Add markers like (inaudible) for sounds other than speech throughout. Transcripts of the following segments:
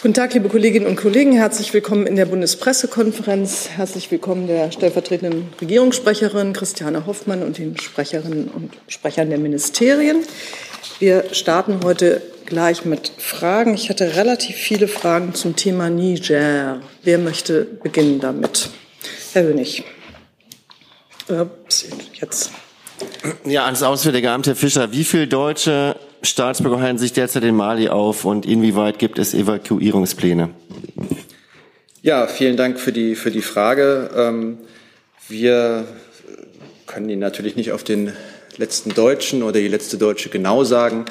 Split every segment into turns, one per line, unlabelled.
Guten Tag, liebe Kolleginnen und Kollegen. Herzlich willkommen in der Bundespressekonferenz. Herzlich willkommen der stellvertretenden Regierungssprecherin Christiane Hoffmann und den Sprecherinnen und Sprechern der Ministerien. Wir starten heute gleich mit Fragen. Ich hatte relativ viele Fragen zum Thema Niger. Wer möchte beginnen damit? Herr Hönig. Ups, jetzt.
Ja, ans Auswärtige Amt, Herr Fischer. Wie viele deutsche Staatsbürger halten sich derzeit in Mali auf und inwieweit gibt es Evakuierungspläne?
Ja, vielen Dank für die, für die Frage. Ähm, wir können Ihnen natürlich nicht auf den letzten Deutschen oder die letzte Deutsche genau sagen,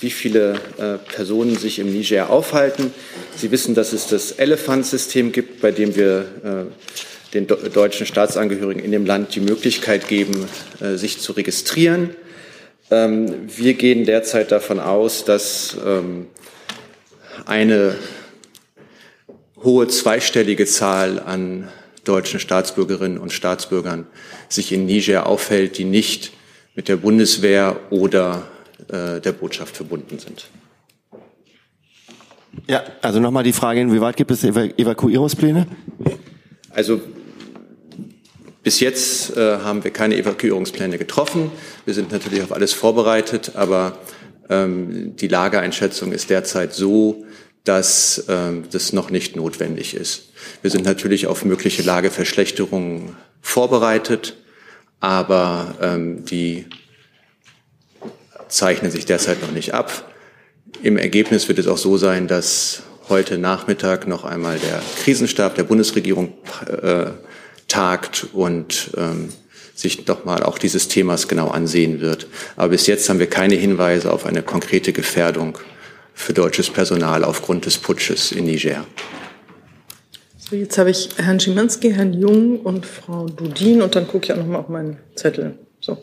wie viele äh, Personen sich im Niger aufhalten. Sie wissen, dass es das Elephant-System gibt, bei dem wir äh, den deutschen Staatsangehörigen in dem Land die Möglichkeit geben, äh, sich zu registrieren. Ähm, wir gehen derzeit davon aus, dass ähm, eine hohe zweistellige Zahl an deutschen Staatsbürgerinnen und Staatsbürgern sich in Niger aufhält, die nicht mit der Bundeswehr oder äh, der Botschaft verbunden sind.
Ja, also nochmal die Frage, inwieweit gibt es Evakuierungspläne?
Also bis jetzt äh, haben wir keine Evakuierungspläne getroffen. Wir sind natürlich auf alles vorbereitet, aber ähm, die Lageeinschätzung ist derzeit so, dass ähm, das noch nicht notwendig ist. Wir sind natürlich auf mögliche Lageverschlechterungen vorbereitet, aber ähm, die zeichnen sich derzeit noch nicht ab. Im Ergebnis wird es auch so sein, dass heute Nachmittag noch einmal der Krisenstab der Bundesregierung äh, tagt und ähm, sich doch mal auch dieses Themas genau ansehen wird. Aber bis jetzt haben wir keine Hinweise auf eine konkrete Gefährdung für deutsches Personal aufgrund des Putsches in Niger.
So, jetzt habe ich Herrn Schimanski, Herrn Jung und Frau Dudin und dann gucke ich auch noch mal auf meinen Zettel. So.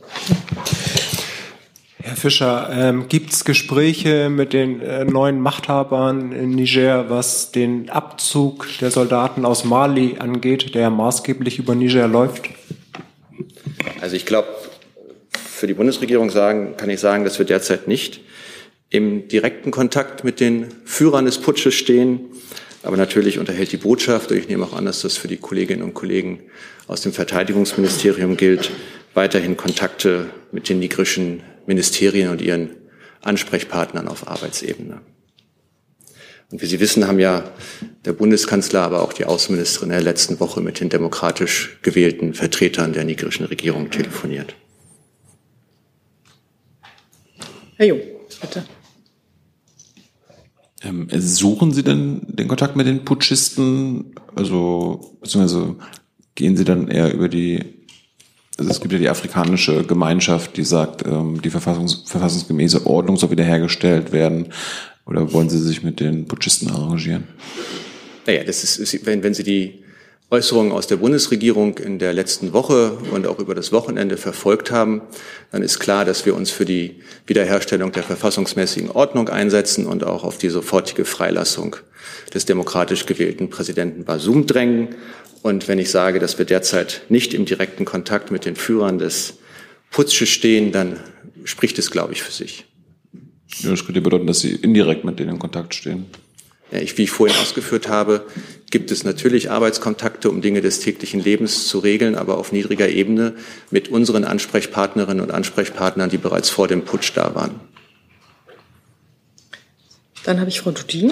Herr Fischer, ähm, gibt es Gespräche mit den äh, neuen Machthabern in Niger, was den Abzug der Soldaten aus Mali angeht, der maßgeblich über Niger läuft?
Also ich glaube, für die Bundesregierung sagen, kann ich sagen, dass wir derzeit nicht im direkten Kontakt mit den Führern des Putsches stehen. Aber natürlich unterhält die Botschaft, und ich nehme auch an, dass das für die Kolleginnen und Kollegen aus dem Verteidigungsministerium gilt, weiterhin Kontakte mit den nigrischen Ministerien und ihren Ansprechpartnern auf Arbeitsebene. Und wie Sie wissen, haben ja der Bundeskanzler, aber auch die Außenministerin in der letzten Woche mit den demokratisch gewählten Vertretern der nigerischen Regierung telefoniert.
Herr Jung, bitte.
Ähm, suchen Sie denn den Kontakt mit den Putschisten? Also, beziehungsweise gehen Sie dann eher über die es gibt ja die afrikanische Gemeinschaft, die sagt, ähm, die Verfassungs verfassungsgemäße Ordnung soll wiederhergestellt werden. Oder wollen Sie sich mit den Putschisten arrangieren?
Naja, das ist, wenn, wenn Sie die Äußerungen aus der Bundesregierung in der letzten Woche und auch über das Wochenende verfolgt haben, dann ist klar, dass wir uns für die Wiederherstellung der verfassungsmäßigen Ordnung einsetzen und auch auf die sofortige Freilassung des demokratisch gewählten Präsidenten Basum drängen. Und wenn ich sage, dass wir derzeit nicht im direkten Kontakt mit den Führern des Putsches stehen, dann spricht es, glaube ich, für sich.
Ja, das könnte bedeuten, dass Sie indirekt mit denen in Kontakt stehen.
Ja, ich, wie ich vorhin ausgeführt habe, gibt es natürlich Arbeitskontakte, um Dinge des täglichen Lebens zu regeln, aber auf niedriger Ebene mit unseren Ansprechpartnerinnen und Ansprechpartnern, die bereits vor dem Putsch da waren.
Dann habe ich Frau Dudin.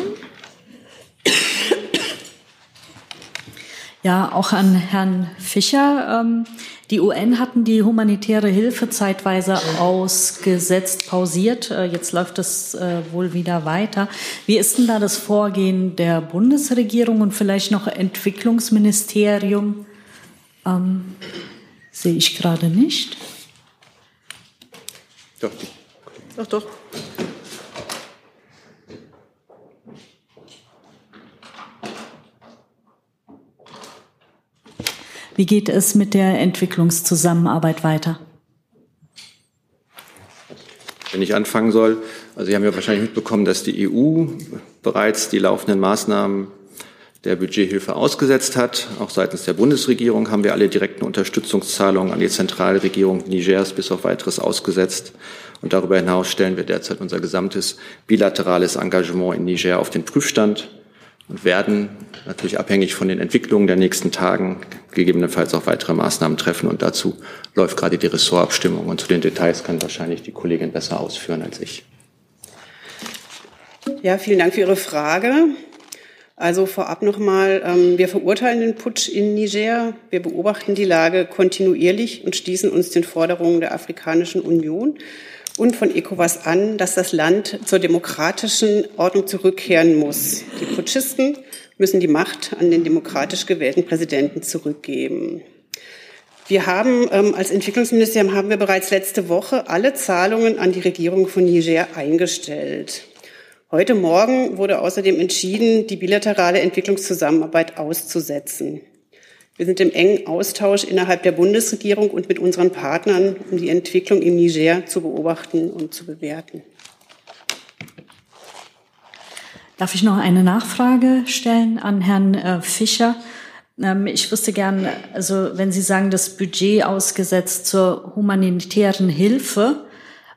Ja, auch an Herrn Fischer. Ähm, die UN hatten die humanitäre Hilfe zeitweise ausgesetzt, pausiert. Äh, jetzt läuft es äh, wohl wieder weiter. Wie ist denn da das Vorgehen der Bundesregierung und vielleicht noch Entwicklungsministerium? Ähm, sehe ich gerade nicht.
Doch,
doch. doch.
Wie geht es mit der Entwicklungszusammenarbeit weiter?
Wenn ich anfangen soll, also Sie haben ja wahrscheinlich mitbekommen, dass die EU bereits die laufenden Maßnahmen der Budgethilfe ausgesetzt hat. Auch seitens der Bundesregierung haben wir alle direkten Unterstützungszahlungen an die Zentralregierung Nigers bis auf weiteres ausgesetzt. Und darüber hinaus stellen wir derzeit unser gesamtes bilaterales Engagement in Niger auf den Prüfstand. Und werden natürlich abhängig von den Entwicklungen der nächsten Tagen gegebenenfalls auch weitere Maßnahmen treffen. Und dazu läuft gerade die Ressortabstimmung. Und zu den Details kann wahrscheinlich die Kollegin besser ausführen als ich.
Ja, vielen Dank für Ihre Frage. Also vorab nochmal, ähm, wir verurteilen den Putsch in Niger. Wir beobachten die Lage kontinuierlich und schließen uns den Forderungen der Afrikanischen Union und von ECOWAS an, dass das Land zur demokratischen Ordnung zurückkehren muss. Die Putschisten müssen die Macht an den demokratisch gewählten Präsidenten zurückgeben. Wir haben ähm, als Entwicklungsministerium haben wir bereits letzte Woche alle Zahlungen an die Regierung von Niger eingestellt. Heute Morgen wurde außerdem entschieden, die bilaterale Entwicklungszusammenarbeit auszusetzen. Wir sind im engen Austausch innerhalb der Bundesregierung und mit unseren Partnern, um die Entwicklung im Niger zu beobachten und zu bewerten.
Darf ich noch eine Nachfrage stellen an Herrn äh, Fischer? Ähm, ich wüsste gern, also wenn Sie sagen, das Budget ausgesetzt zur humanitären Hilfe,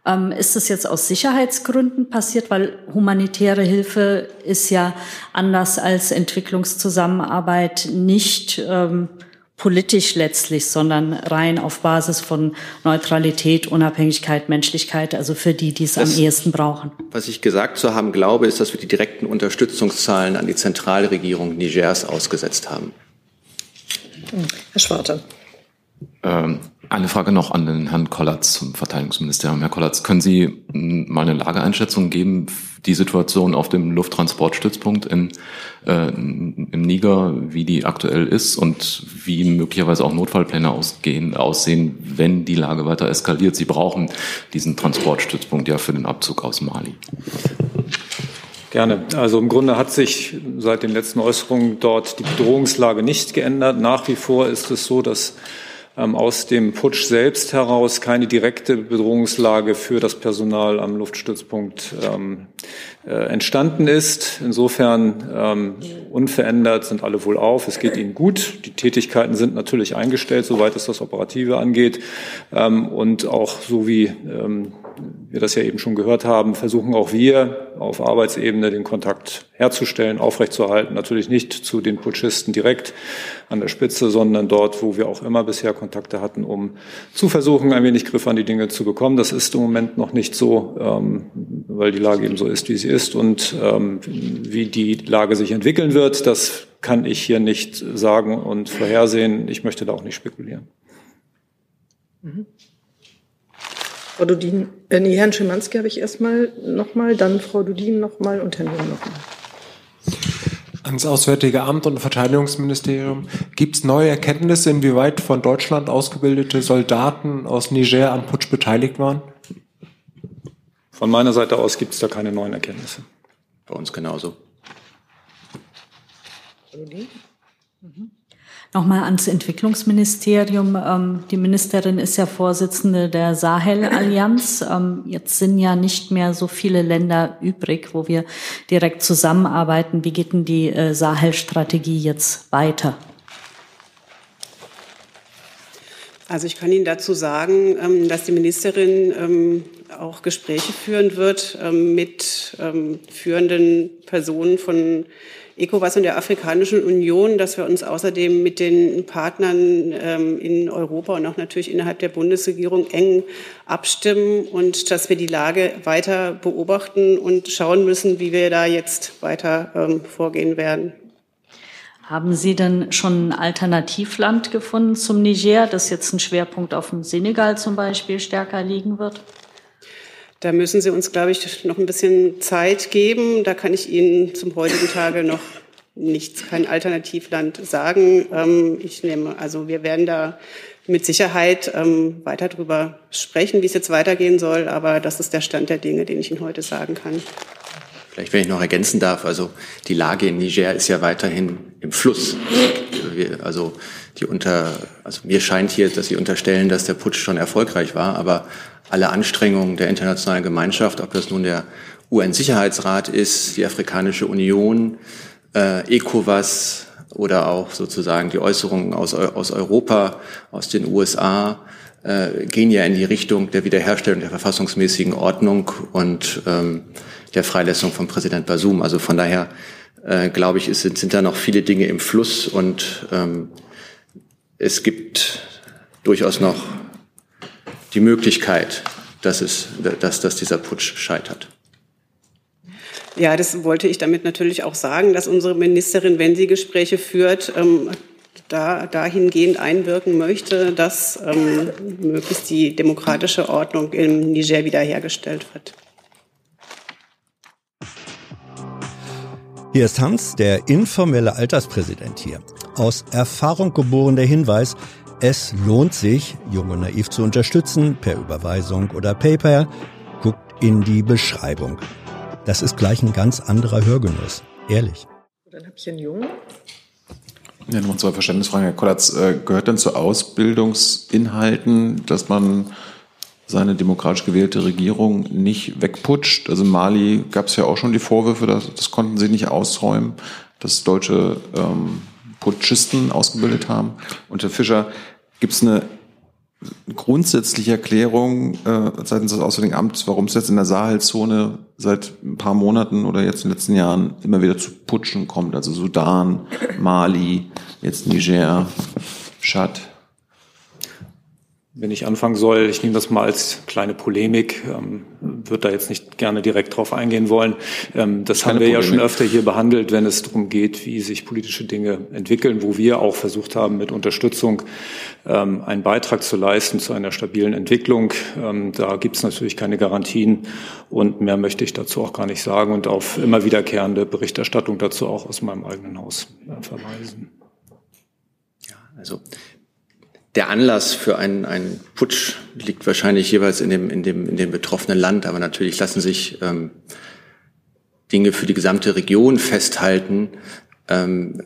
ähm, ist das jetzt aus Sicherheitsgründen passiert? Weil humanitäre Hilfe ist ja anders als Entwicklungszusammenarbeit nicht ähm, politisch letztlich, sondern rein auf Basis von Neutralität, Unabhängigkeit, Menschlichkeit, also für die, die es am ehesten brauchen.
Was ich gesagt zu haben glaube, ist, dass wir die direkten Unterstützungszahlen an die Zentralregierung Nigers ausgesetzt haben.
Herr Schwarte.
Ähm, eine Frage noch an den Herrn Kollatz zum Verteidigungsministerium. Herr Kollatz, können Sie mal eine Lageeinschätzung geben, die Situation auf dem Lufttransportstützpunkt in, äh, im Niger, wie die aktuell ist und wie möglicherweise auch Notfallpläne ausgehen, aussehen, wenn die Lage weiter eskaliert? Sie brauchen diesen Transportstützpunkt ja für den Abzug aus Mali.
Gerne. Also im Grunde hat sich seit den letzten Äußerungen dort die Bedrohungslage nicht geändert. Nach wie vor ist es so, dass aus dem Putsch selbst heraus keine direkte Bedrohungslage für das Personal am Luftstützpunkt ähm, äh, entstanden ist. Insofern ähm, unverändert sind alle wohl auf. Es geht ihnen gut. Die Tätigkeiten sind natürlich eingestellt, soweit es das Operative angeht. Ähm, und auch so wie ähm, wir das ja eben schon gehört haben, versuchen auch wir auf Arbeitsebene den Kontakt herzustellen, aufrechtzuerhalten. Natürlich nicht zu den Putschisten direkt an der Spitze, sondern dort, wo wir auch immer bisher Kontakte hatten, um zu versuchen, ein wenig Griff an die Dinge zu bekommen. Das ist im Moment noch nicht so, ähm, weil die Lage eben so ist, wie sie ist. Und ähm, wie die Lage sich entwickeln wird, das kann ich hier nicht sagen und vorhersehen. Ich möchte da auch nicht spekulieren.
Mhm. Frau Dudin, äh, nee, Herrn Schimanski habe ich erstmal nochmal, dann Frau Dudin nochmal und Herrn Jung nochmal.
Ans Auswärtige Amt und Verteidigungsministerium. Gibt es neue Erkenntnisse, inwieweit von Deutschland ausgebildete Soldaten aus Niger am Putsch beteiligt waren?
Von meiner Seite aus gibt es da keine neuen Erkenntnisse.
Bei uns genauso.
Mhm. Nochmal ans Entwicklungsministerium. Ähm, die Ministerin ist ja Vorsitzende der Sahel-Allianz. (clears throat) Ähm, jetzt sind ja nicht mehr so viele Länder übrig, wo wir direkt zusammenarbeiten. Wie geht denn die äh, Sahel-Strategie jetzt weiter?
Also ich kann Ihnen dazu sagen, ähm, dass die Ministerin auch Gespräche führen wird mit führenden Personen von ECOWAS und der Afrikanischen Union, dass wir uns außerdem mit den Partnern ähm, in Europa und auch natürlich innerhalb der Bundesregierung eng abstimmen und dass wir die Lage weiter beobachten und schauen müssen, wie wir da jetzt weiter ähm, vorgehen werden.
Haben Sie denn schon ein Alternativland gefunden zum Niger, das jetzt ein Schwerpunkt auf dem Senegal zum Beispiel stärker liegen wird?
Da müssen Sie uns, glaube ich, noch ein bisschen Zeit geben. Da kann ich Ihnen zum heutigen Tage noch nichts, kein Alternativland sagen. Ähm, ich nehme, also wir werden da mit Sicherheit ähm, weiter darüber sprechen, wie es jetzt weitergehen soll. Aber das ist der Stand der Dinge, den ich Ihnen heute sagen kann.
Vielleicht, wenn ich noch ergänzen darf, also die Lage in Niger ist ja weiterhin im Fluss. Also die unter, also mir scheint hier, dass Sie unterstellen, dass der Putsch schon erfolgreich war, aber alle Anstrengungen der internationalen Gemeinschaft, ob das nun der UN-Sicherheitsrat ist, die Afrikanische Union, äh, ECOWAS oder auch sozusagen die Äußerungen aus, aus Europa, aus den USA, äh, gehen ja in die Richtung der Wiederherstellung der verfassungsmäßigen Ordnung und ähm, der Freilassung von Präsident Basum. Also von daher äh, glaube ich, ist, sind, sind da noch viele Dinge im Fluss und ähm, es gibt durchaus noch die Möglichkeit, dass, es, dass, dass dieser Putsch scheitert.
Ja, das wollte ich damit natürlich auch sagen, dass unsere Ministerin, wenn sie Gespräche führt, ähm, da, dahingehend einwirken möchte, dass ähm, möglichst die demokratische Ordnung im Niger wiederhergestellt wird.
Hier ist Hans, der informelle Alterspräsident hier. Aus Erfahrung geboren der Hinweis, es lohnt sich, Jung und Naiv zu unterstützen, per Überweisung oder PayPal. Guckt in die Beschreibung. Das ist gleich ein ganz anderer Hörgenuss. Ehrlich.
Dann habe ich einen Jungen.
Ja, nochmal zwei Verständnisfragen. Herr Kollatz, äh, gehört denn zu Ausbildungsinhalten, dass man seine demokratisch gewählte Regierung nicht wegputscht. Also in Mali gab es ja auch schon die Vorwürfe, dass, das konnten sie nicht ausräumen, dass deutsche ähm, Putschisten ausgebildet haben. Und Herr Fischer, gibt es eine grundsätzliche Erklärung äh, seitens des Auswärtigen Amts, warum es jetzt in der Sahelzone seit ein paar Monaten oder jetzt in den letzten Jahren immer wieder zu Putschen kommt? Also Sudan, Mali, jetzt Niger, Tschad.
Wenn ich anfangen soll, ich nehme das mal als kleine Polemik, ähm, würde da jetzt nicht gerne direkt drauf eingehen wollen. Ähm, das Keine haben wir Polemik. ja schon öfter hier behandelt, wenn es darum geht, wie sich politische Dinge entwickeln, wo wir auch versucht haben, mit Unterstützung ähm, einen Beitrag zu leisten zu einer stabilen Entwicklung. Ähm, da gibt es natürlich keine Garantien und mehr möchte ich dazu auch gar nicht sagen und auf immer wiederkehrende Berichterstattung dazu auch aus meinem eigenen Haus verweisen.
Ja, also der Anlass für einen, einen Putsch liegt wahrscheinlich jeweils in dem, in, dem, in dem betroffenen Land, aber natürlich lassen sich ähm, Dinge für die gesamte Region festhalten, ähm,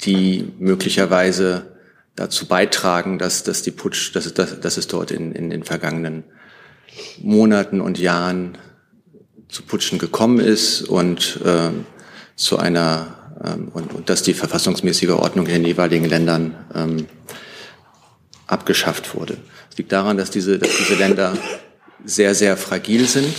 die möglicherweise dazu beitragen, dass, dass die Putsch, dass, dass, dass es dort in, in den vergangenen Monaten und Jahren zu Putschen gekommen ist und ähm, zu einer und, und dass die verfassungsmäßige Ordnung in den jeweiligen Ländern ähm, abgeschafft wurde. Es liegt daran, dass diese, dass diese Länder sehr, sehr fragil sind.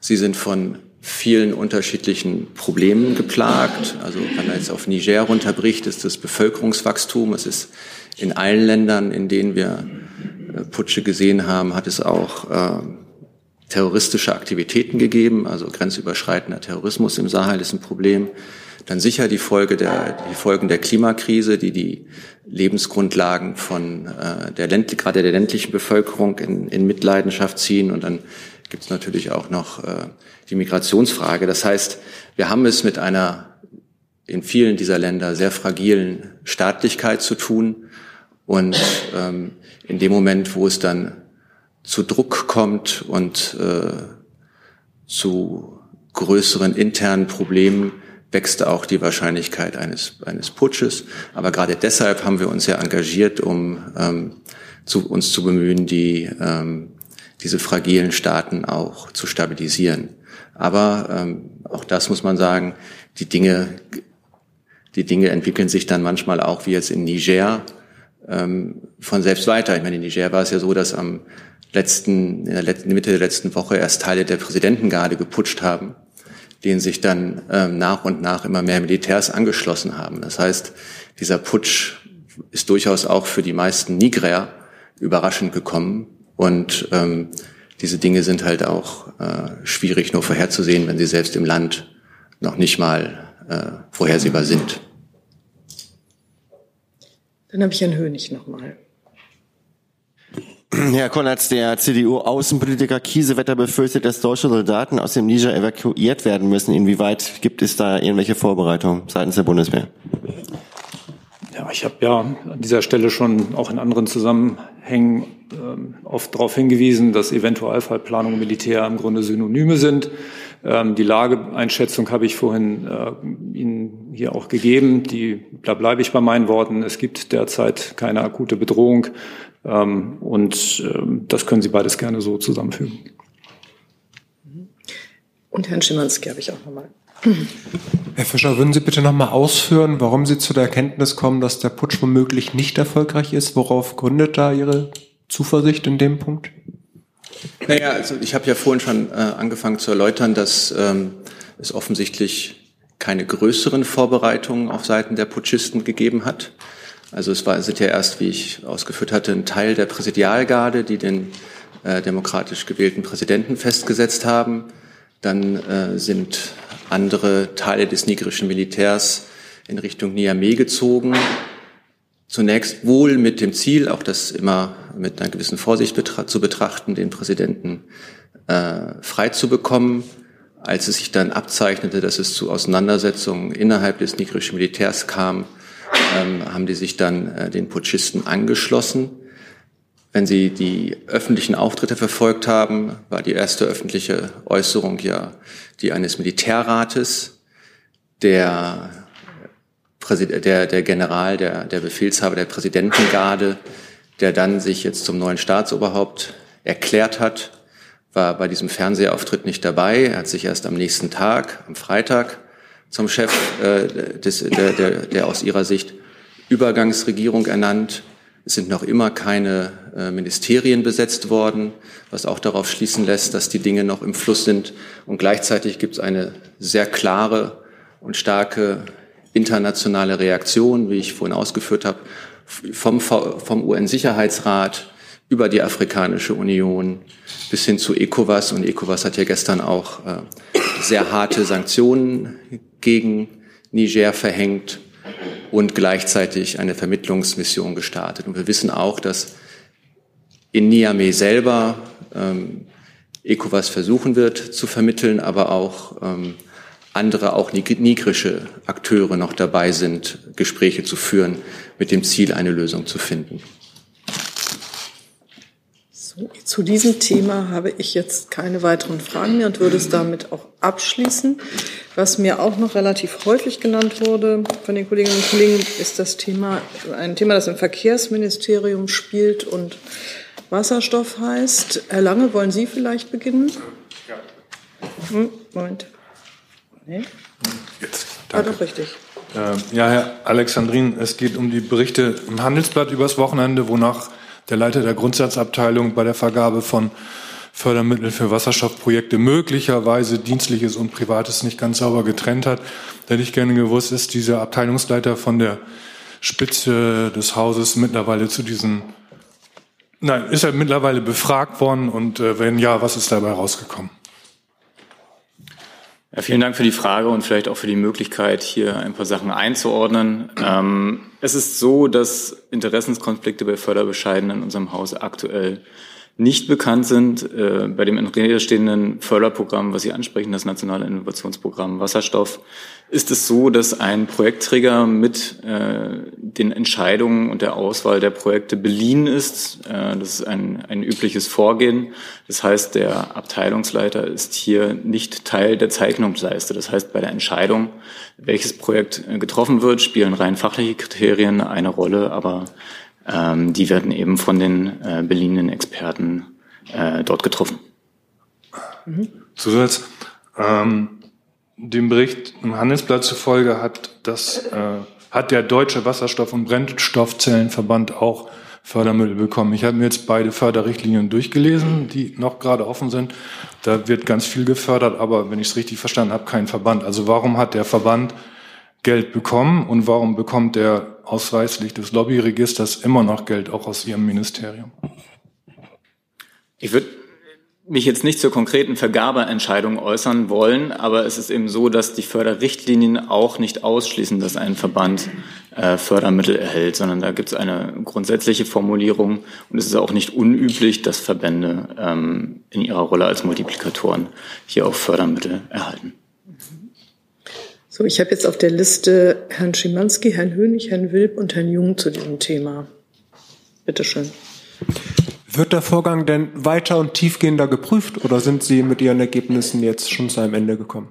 Sie sind von vielen unterschiedlichen Problemen geplagt. Also wenn man jetzt auf Niger runterbricht, ist das Bevölkerungswachstum. Es ist in allen Ländern, in denen wir äh, Putsche gesehen haben, hat es auch äh, terroristische Aktivitäten gegeben. Also grenzüberschreitender Terrorismus im Sahel ist ein Problem. Dann sicher die, Folge der, die Folgen der Klimakrise, die die Lebensgrundlagen von äh, der Länd gerade der ländlichen Bevölkerung in, in Mitleidenschaft ziehen. Und dann gibt es natürlich auch noch äh, die Migrationsfrage. Das heißt, wir haben es mit einer in vielen dieser Länder sehr fragilen Staatlichkeit zu tun. Und ähm, in dem Moment, wo es dann zu Druck kommt und äh, zu größeren internen Problemen, wächst auch die Wahrscheinlichkeit eines, eines Putsches. Aber gerade deshalb haben wir uns ja engagiert, um ähm, zu, uns zu bemühen, die, ähm, diese fragilen Staaten auch zu stabilisieren. Aber ähm, auch das muss man sagen, die Dinge, die Dinge entwickeln sich dann manchmal auch, wie jetzt in Niger, ähm, von selbst weiter. Ich meine, in Niger war es ja so, dass am letzten, in der letzten, Mitte der letzten Woche erst Teile der Präsidentengarde geputscht haben denen sich dann ähm, nach und nach immer mehr Militärs angeschlossen haben. Das heißt, dieser Putsch ist durchaus auch für die meisten Nigrer überraschend gekommen. Und ähm, diese Dinge sind halt auch äh, schwierig nur vorherzusehen, wenn sie selbst im Land noch nicht mal äh, vorhersehbar sind.
Dann habe ich Herrn Hönig nochmal.
Herr Konatz, der CDU-Außenpolitiker Kiesewetter befürchtet, dass deutsche Soldaten aus dem Niger evakuiert werden müssen. Inwieweit gibt es da irgendwelche Vorbereitungen seitens der Bundeswehr?
Ja, ich habe ja an dieser Stelle schon auch in anderen Zusammenhängen äh, oft darauf hingewiesen, dass Eventualfallplanung und Militär im Grunde Synonyme sind. Ähm, die Lageeinschätzung habe ich vorhin äh, Ihnen hier auch gegeben. Die, da bleibe ich bei meinen Worten. Es gibt derzeit keine akute Bedrohung. Ähm, und ähm, das können Sie beides gerne so zusammenfügen.
Und Herrn Schimanski habe ich auch nochmal.
Herr Fischer, würden Sie bitte nochmal ausführen, warum Sie zu der Erkenntnis kommen, dass der Putsch womöglich nicht erfolgreich ist? Worauf gründet da Ihre Zuversicht in dem Punkt?
Naja, also ich habe ja vorhin schon äh, angefangen zu erläutern, dass ähm, es offensichtlich keine größeren Vorbereitungen auf Seiten der Putschisten gegeben hat. Also es war, sind ja erst, wie ich ausgeführt hatte, ein Teil der Präsidialgarde, die den äh, demokratisch gewählten Präsidenten festgesetzt haben. Dann äh, sind andere Teile des nigerischen Militärs in Richtung Niamey gezogen. Zunächst wohl mit dem Ziel, auch das immer mit einer gewissen Vorsicht betra zu betrachten, den Präsidenten äh, frei zu bekommen. Als es sich dann abzeichnete, dass es zu Auseinandersetzungen innerhalb des nigerischen Militärs kam, ähm, haben die sich dann äh, den Putschisten angeschlossen. Wenn Sie die öffentlichen Auftritte verfolgt haben, war die erste öffentliche Äußerung ja die eines Militärrates, der, der, der General, der, der Befehlshaber der Präsidentengarde, der dann sich jetzt zum neuen Staatsoberhaupt erklärt hat, war bei diesem Fernsehauftritt nicht dabei. Er hat sich erst am nächsten Tag, am Freitag, zum Chef äh, des, der, der, der aus ihrer Sicht Übergangsregierung ernannt. Es sind noch immer keine äh, Ministerien besetzt worden, was auch darauf schließen lässt, dass die Dinge noch im Fluss sind. Und gleichzeitig gibt es eine sehr klare und starke internationale Reaktion, wie ich vorhin ausgeführt habe, vom, vom UN-Sicherheitsrat über die Afrikanische Union bis hin zu ECOWAS. Und ECOWAS hat ja gestern auch äh, sehr harte Sanktionen gegen Niger verhängt und gleichzeitig eine Vermittlungsmission gestartet. Und wir wissen auch, dass in Niamey selber ähm, ECOWAS versuchen wird zu vermitteln, aber auch ähm, andere, auch nigrische Akteure noch dabei sind, Gespräche zu führen, mit dem Ziel, eine Lösung zu finden.
So, zu diesem Thema habe ich jetzt keine weiteren Fragen mehr und würde es damit auch abschließen. Was mir auch noch relativ häufig genannt wurde von den Kolleginnen und Kollegen, ist das Thema, ein Thema, das im Verkehrsministerium spielt und Wasserstoff heißt. Herr Lange, wollen Sie vielleicht beginnen? Ja. Hm, Moment. Nee?
Jetzt. Danke. War doch richtig. Äh, ja, Herr Alexandrin, es geht um die Berichte im Handelsblatt übers Wochenende, wonach der Leiter der Grundsatzabteilung bei der Vergabe von Fördermitteln für Wasserstoffprojekte möglicherweise Dienstliches und Privates nicht ganz sauber getrennt hat. Da hätte ich gerne gewusst, ist dieser Abteilungsleiter von der Spitze des Hauses mittlerweile zu diesen, nein, ist er mittlerweile befragt worden und äh, wenn ja, was ist dabei rausgekommen?
Ja, vielen Dank für die Frage und vielleicht auch für die Möglichkeit, hier ein paar Sachen einzuordnen. Ähm, es ist so, dass Interessenskonflikte bei Förderbescheiden in unserem Haus aktuell nicht bekannt sind. Äh, bei dem in Rede stehenden Förderprogramm, was Sie ansprechen, das nationale Innovationsprogramm Wasserstoff, ist es so, dass ein Projektträger mit äh, den Entscheidungen und der Auswahl der Projekte beliehen ist. Äh, das ist ein, ein übliches Vorgehen. Das heißt, der Abteilungsleiter ist hier nicht Teil der Zeichnungsleiste. Das heißt, bei der Entscheidung, welches Projekt äh, getroffen wird, spielen rein fachliche Kriterien eine Rolle, aber ähm, die werden eben von den äh, beliehenen Experten äh, dort getroffen.
Mhm. Zusatz. Ähm, dem Bericht im Handelsblatt zufolge hat das äh, hat der Deutsche Wasserstoff- und Brennstoffzellenverband auch Fördermittel bekommen. Ich habe mir jetzt beide Förderrichtlinien durchgelesen, die noch gerade offen sind. Da wird ganz viel gefördert, aber wenn ich es richtig verstanden habe, kein Verband. Also warum hat der Verband Geld bekommen und warum bekommt er ausweislich des Lobbyregisters immer noch Geld auch aus Ihrem Ministerium?
Ich würde mich jetzt nicht zur konkreten Vergabeentscheidung äußern wollen, aber es ist eben so, dass die Förderrichtlinien auch nicht ausschließen, dass ein Verband äh, Fördermittel erhält, sondern da gibt es eine grundsätzliche Formulierung und es ist auch nicht unüblich, dass Verbände ähm, in ihrer Rolle als Multiplikatoren hier auch Fördermittel erhalten.
So, ich habe jetzt auf der Liste Herrn Schimanski, Herrn Hönig, Herrn Wilb und Herrn Jung zu diesem Thema. Bitte schön.
Wird der Vorgang denn weiter und tiefgehender geprüft oder sind Sie mit Ihren Ergebnissen jetzt schon zu einem Ende gekommen?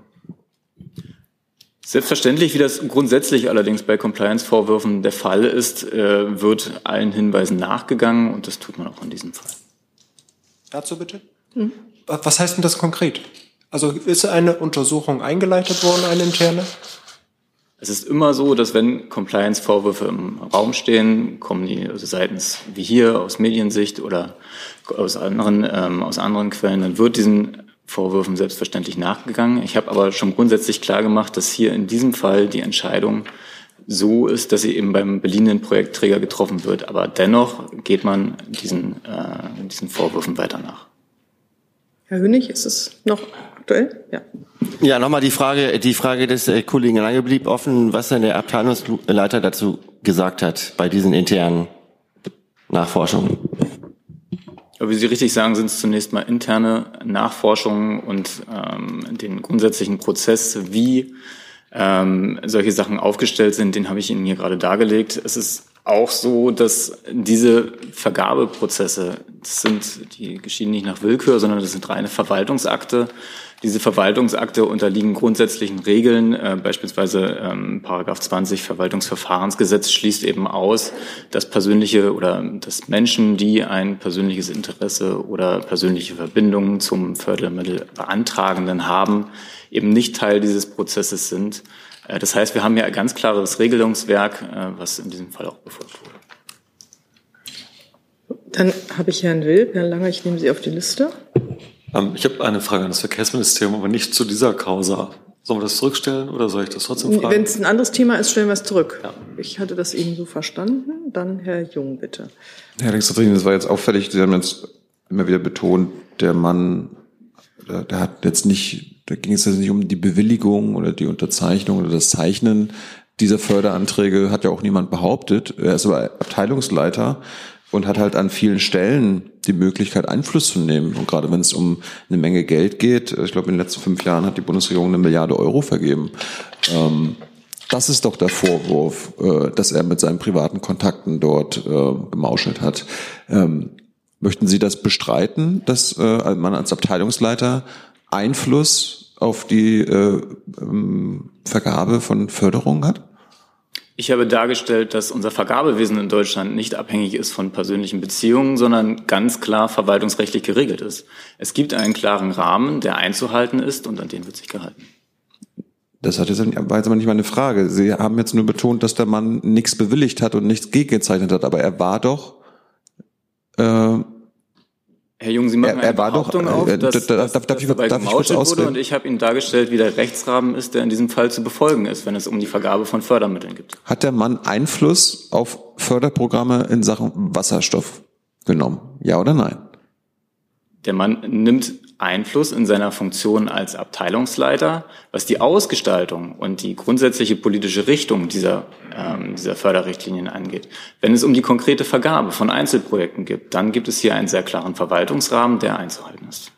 Selbstverständlich, wie das grundsätzlich allerdings bei Compliance-Vorwürfen der Fall ist, äh, wird allen Hinweisen nachgegangen und das tut man auch in diesem Fall.
Dazu bitte? Mhm. Was heißt denn das konkret? Also ist eine Untersuchung eingeleitet worden, eine interne?
Es ist immer so, dass wenn Compliance-Vorwürfe im Raum stehen, kommen die also seitens wie hier aus Mediensicht oder aus anderen, ähm, aus anderen Quellen, dann wird diesen Vorwürfen selbstverständlich nachgegangen. Ich habe aber schon grundsätzlich klar gemacht, dass hier in diesem Fall die Entscheidung so ist, dass sie eben beim beliehenen Projektträger getroffen wird. Aber dennoch geht man diesen, äh, diesen Vorwürfen weiter nach.
Herr Hönig, ist es noch aktuell? Ja.
Ja, nochmal die Frage, die Frage des äh, Kollegen Lange blieb offen, was denn der Abteilungsleiter dazu gesagt hat bei diesen internen Nachforschungen.
Aber wie Sie richtig sagen, sind es zunächst mal interne Nachforschungen und ähm, den grundsätzlichen Prozess, wie ähm, solche Sachen aufgestellt sind, den habe ich Ihnen hier gerade dargelegt. Es ist auch so, dass diese Vergabeprozesse, das sind, die geschehen nicht nach Willkür, sondern das sind reine Verwaltungsakte. Diese Verwaltungsakte unterliegen grundsätzlichen Regeln, äh, beispielsweise ähm, Paragraph 20 Verwaltungsverfahrensgesetz schließt eben aus, dass persönliche oder dass Menschen, die ein persönliches Interesse oder persönliche Verbindungen zum Fördermittelbeantragenden haben, eben nicht Teil dieses Prozesses sind. Äh, das heißt, wir haben ja ein ganz klares Regelungswerk, äh, was in diesem Fall auch befolgt wurde.
Dann habe ich Herrn Wilb. Herr Lange, ich nehme Sie auf die Liste.
Ähm, ich habe eine Frage an das Verkehrsministerium, aber nicht zu dieser Causa. Sollen wir das zurückstellen oder soll ich das trotzdem fragen?
Wenn es ein anderes Thema ist, stellen wir es zurück. Ja. Ich hatte das eben so verstanden. Dann Herr Jung, bitte.
Herr Linksvertreter, das war jetzt auffällig. Sie haben jetzt immer wieder betont, der Mann, der, der hat jetzt nicht, da ging es jetzt nicht um die Bewilligung oder die Unterzeichnung oder das Zeichnen dieser Förderanträge, hat ja auch niemand behauptet. Er ist aber Abteilungsleiter und hat halt an vielen Stellen die Möglichkeit, Einfluss zu nehmen. Und gerade wenn es um eine Menge Geld geht, ich glaube, in den letzten fünf Jahren hat die Bundesregierung eine Milliarde Euro vergeben. Ähm, das ist doch der Vorwurf, äh, dass er mit seinen privaten Kontakten dort äh, gemauschelt hat. Ähm, möchten Sie das bestreiten, dass äh, man als Abteilungsleiter Einfluss auf die ähm, Vergabe von Förderungen hat?
Ich habe dargestellt, dass unser Vergabewesen in Deutschland nicht abhängig ist von persönlichen Beziehungen, sondern ganz klar verwaltungsrechtlich geregelt ist. Es gibt einen klaren Rahmen, der einzuhalten ist und an den wird sich gehalten.
Das war jetzt aber nicht meine Frage. Sie haben jetzt nur betont, dass der Mann nichts bewilligt hat und nichts gegengezeichnet hat, aber er war doch äh,
Herr Jung, Sie machen
er, er
eine Behauptung
doch,
auf,
äh,
dass,
darf,
dass,
darf,
dass
ich,
dabei
darf ich
wurde und ich habe Ihnen dargestellt, wie der Rechtsrahmen ist, der in diesem Fall zu befolgen ist, wenn es um die Vergabe von Fördermitteln geht.
Hat der Mann Einfluss auf Förderprogramme in Sachen Wasserstoff genommen? Ja oder nein?
Der Mann nimmt Einfluss in seiner Funktion als Abteilungsleiter, was die Ausgestaltung und die grundsätzliche politische Richtung dieser, ähm, dieser Förderrichtlinien angeht. Wenn es um die konkrete Vergabe von Einzelprojekten geht, dann gibt es hier einen sehr klaren Verwaltungsrahmen, der einzuhalten ist.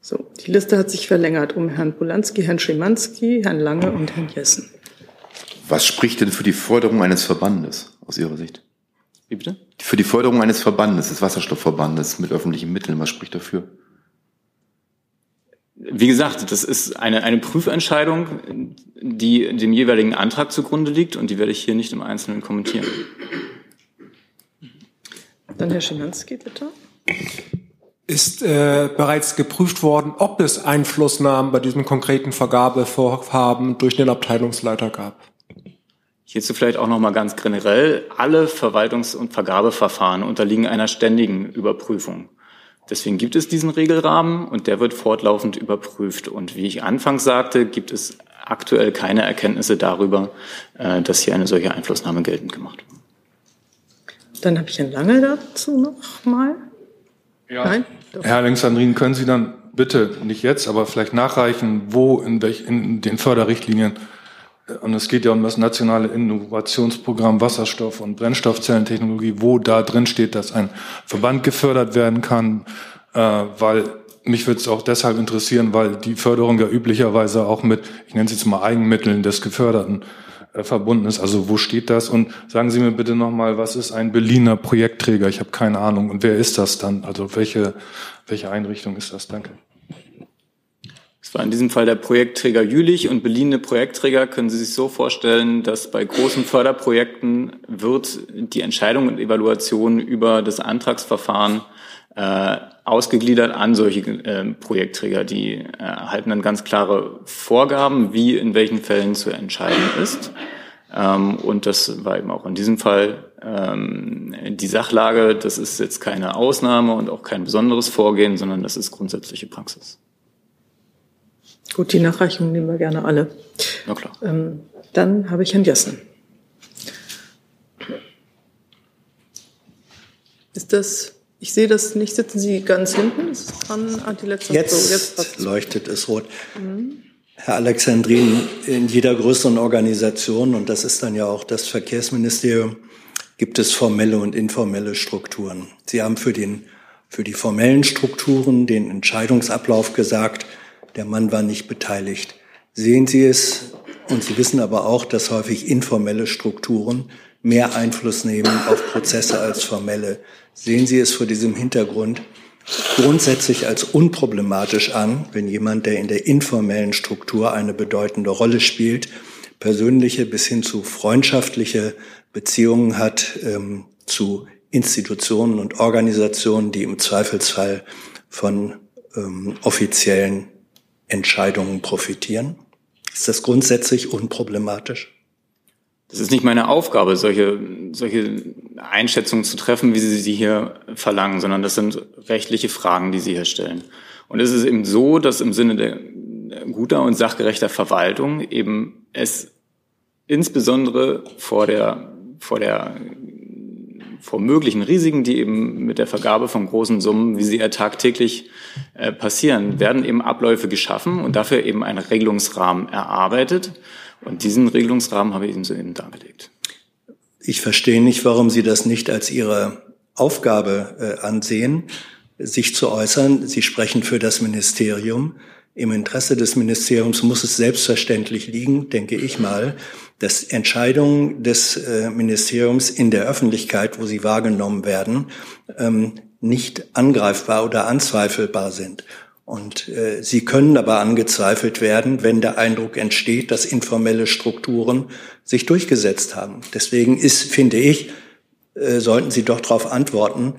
So, die Liste hat sich verlängert um Herrn Polanski, Herrn Schimanski, Herrn Lange und Herrn Jessen.
Was spricht denn für die Förderung eines Verbandes aus Ihrer Sicht?
Wie bitte?
Für die Förderung eines Verbandes, des Wasserstoffverbandes mit öffentlichen Mitteln, was spricht dafür?
Wie gesagt, das ist eine, eine Prüfentscheidung, die dem jeweiligen Antrag zugrunde liegt und die werde ich hier nicht im Einzelnen kommentieren.
Dann Herr Schimanski, bitte.
Ist äh, bereits geprüft worden, ob es Einflussnahmen bei diesem konkreten Vergabevorhaben durch den Abteilungsleiter gab?
Hierzu vielleicht auch noch mal ganz generell. Alle Verwaltungs- und Vergabeverfahren unterliegen einer ständigen Überprüfung. Deswegen gibt es diesen Regelrahmen und der wird fortlaufend überprüft. Und wie ich anfangs sagte, gibt es aktuell keine Erkenntnisse darüber, äh, dass hier eine solche Einflussnahme geltend gemacht wird.
Dann habe ich ein Lange dazu noch mal.
Ja. Nein? Herr Alexandrin, können Sie dann bitte, nicht jetzt, aber vielleicht nachreichen, wo in, welch, in den Förderrichtlinien, und es geht ja um das nationale Innovationsprogramm Wasserstoff- und Brennstoffzellentechnologie, wo da drin steht, dass ein Verband gefördert werden kann, äh, weil mich würde es auch deshalb interessieren, weil die Förderung ja üblicherweise auch mit, ich nenne es jetzt mal Eigenmitteln des Geförderten äh, verbunden ist. Also wo steht das? Und sagen Sie mir bitte nochmal, was ist ein Berliner Projektträger? Ich habe keine Ahnung. Und wer ist das dann? Also welche, welche Einrichtung ist das? Danke.
War in diesem Fall der Projektträger Jülich und beliehene Projektträger können Sie sich so vorstellen, dass bei großen Förderprojekten wird die Entscheidung und Evaluation über das Antragsverfahren äh, ausgegliedert an solche äh, Projektträger. Die äh, erhalten dann ganz klare Vorgaben, wie in welchen Fällen zu entscheiden ist. Ähm, und das war eben auch in diesem Fall ähm, die Sachlage. Das ist jetzt keine Ausnahme und auch kein besonderes Vorgehen, sondern das ist grundsätzliche Praxis.
Gut, die Nachreichungen nehmen wir gerne alle.
Na klar.
Ähm, dann habe ich Herrn Jessen. Ist das, ich sehe das nicht, sitzen Sie ganz hinten? Ist es dran? Ah, die letzte
Jetzt,
so, jetzt passt's.
leuchtet es rot. Herr Alexandrin, in jeder größeren Organisation, und das ist dann ja auch das Verkehrsministerium, gibt es formelle und informelle Strukturen. Sie haben für, den, für die formellen Strukturen den Entscheidungsablauf gesagt, der Mann war nicht beteiligt. Sehen Sie es, und Sie wissen aber auch, dass häufig informelle Strukturen mehr Einfluss nehmen auf Prozesse als formelle. Sehen Sie es vor diesem Hintergrund grundsätzlich als unproblematisch an, wenn jemand, der in der informellen Struktur eine bedeutende Rolle spielt, persönliche bis hin zu freundschaftliche Beziehungen hat ähm, zu Institutionen und Organisationen, die im Zweifelsfall von ähm, offiziellen Entscheidungen profitieren? Ist das grundsätzlich unproblematisch?
Das ist nicht meine Aufgabe, solche, solche Einschätzungen zu treffen, wie Sie sie hier verlangen, sondern das sind rechtliche Fragen, die Sie hier stellen. Und es ist eben so, dass im Sinne der guter und sachgerechter Verwaltung eben es insbesondere vor der, vor der, vor möglichen Risiken, die eben mit der Vergabe von großen Summen, wie sie ja tagtäglich äh, passieren, werden eben Abläufe geschaffen und dafür eben ein Regelungsrahmen erarbeitet. Und diesen Regelungsrahmen habe ich Ihnen soeben dargelegt.
Ich verstehe nicht, warum Sie das nicht als Ihre Aufgabe äh, ansehen, sich zu äußern. Sie sprechen für das Ministerium. Im Interesse des Ministeriums muss es selbstverständlich liegen, denke ich mal, dass Entscheidungen des äh, Ministeriums in der Öffentlichkeit, wo sie wahrgenommen werden, ähm, nicht angreifbar oder anzweifelbar sind. Und äh, sie können aber angezweifelt werden, wenn der Eindruck entsteht, dass informelle Strukturen sich durchgesetzt haben. Deswegen ist, finde ich, äh, sollten Sie doch darauf antworten,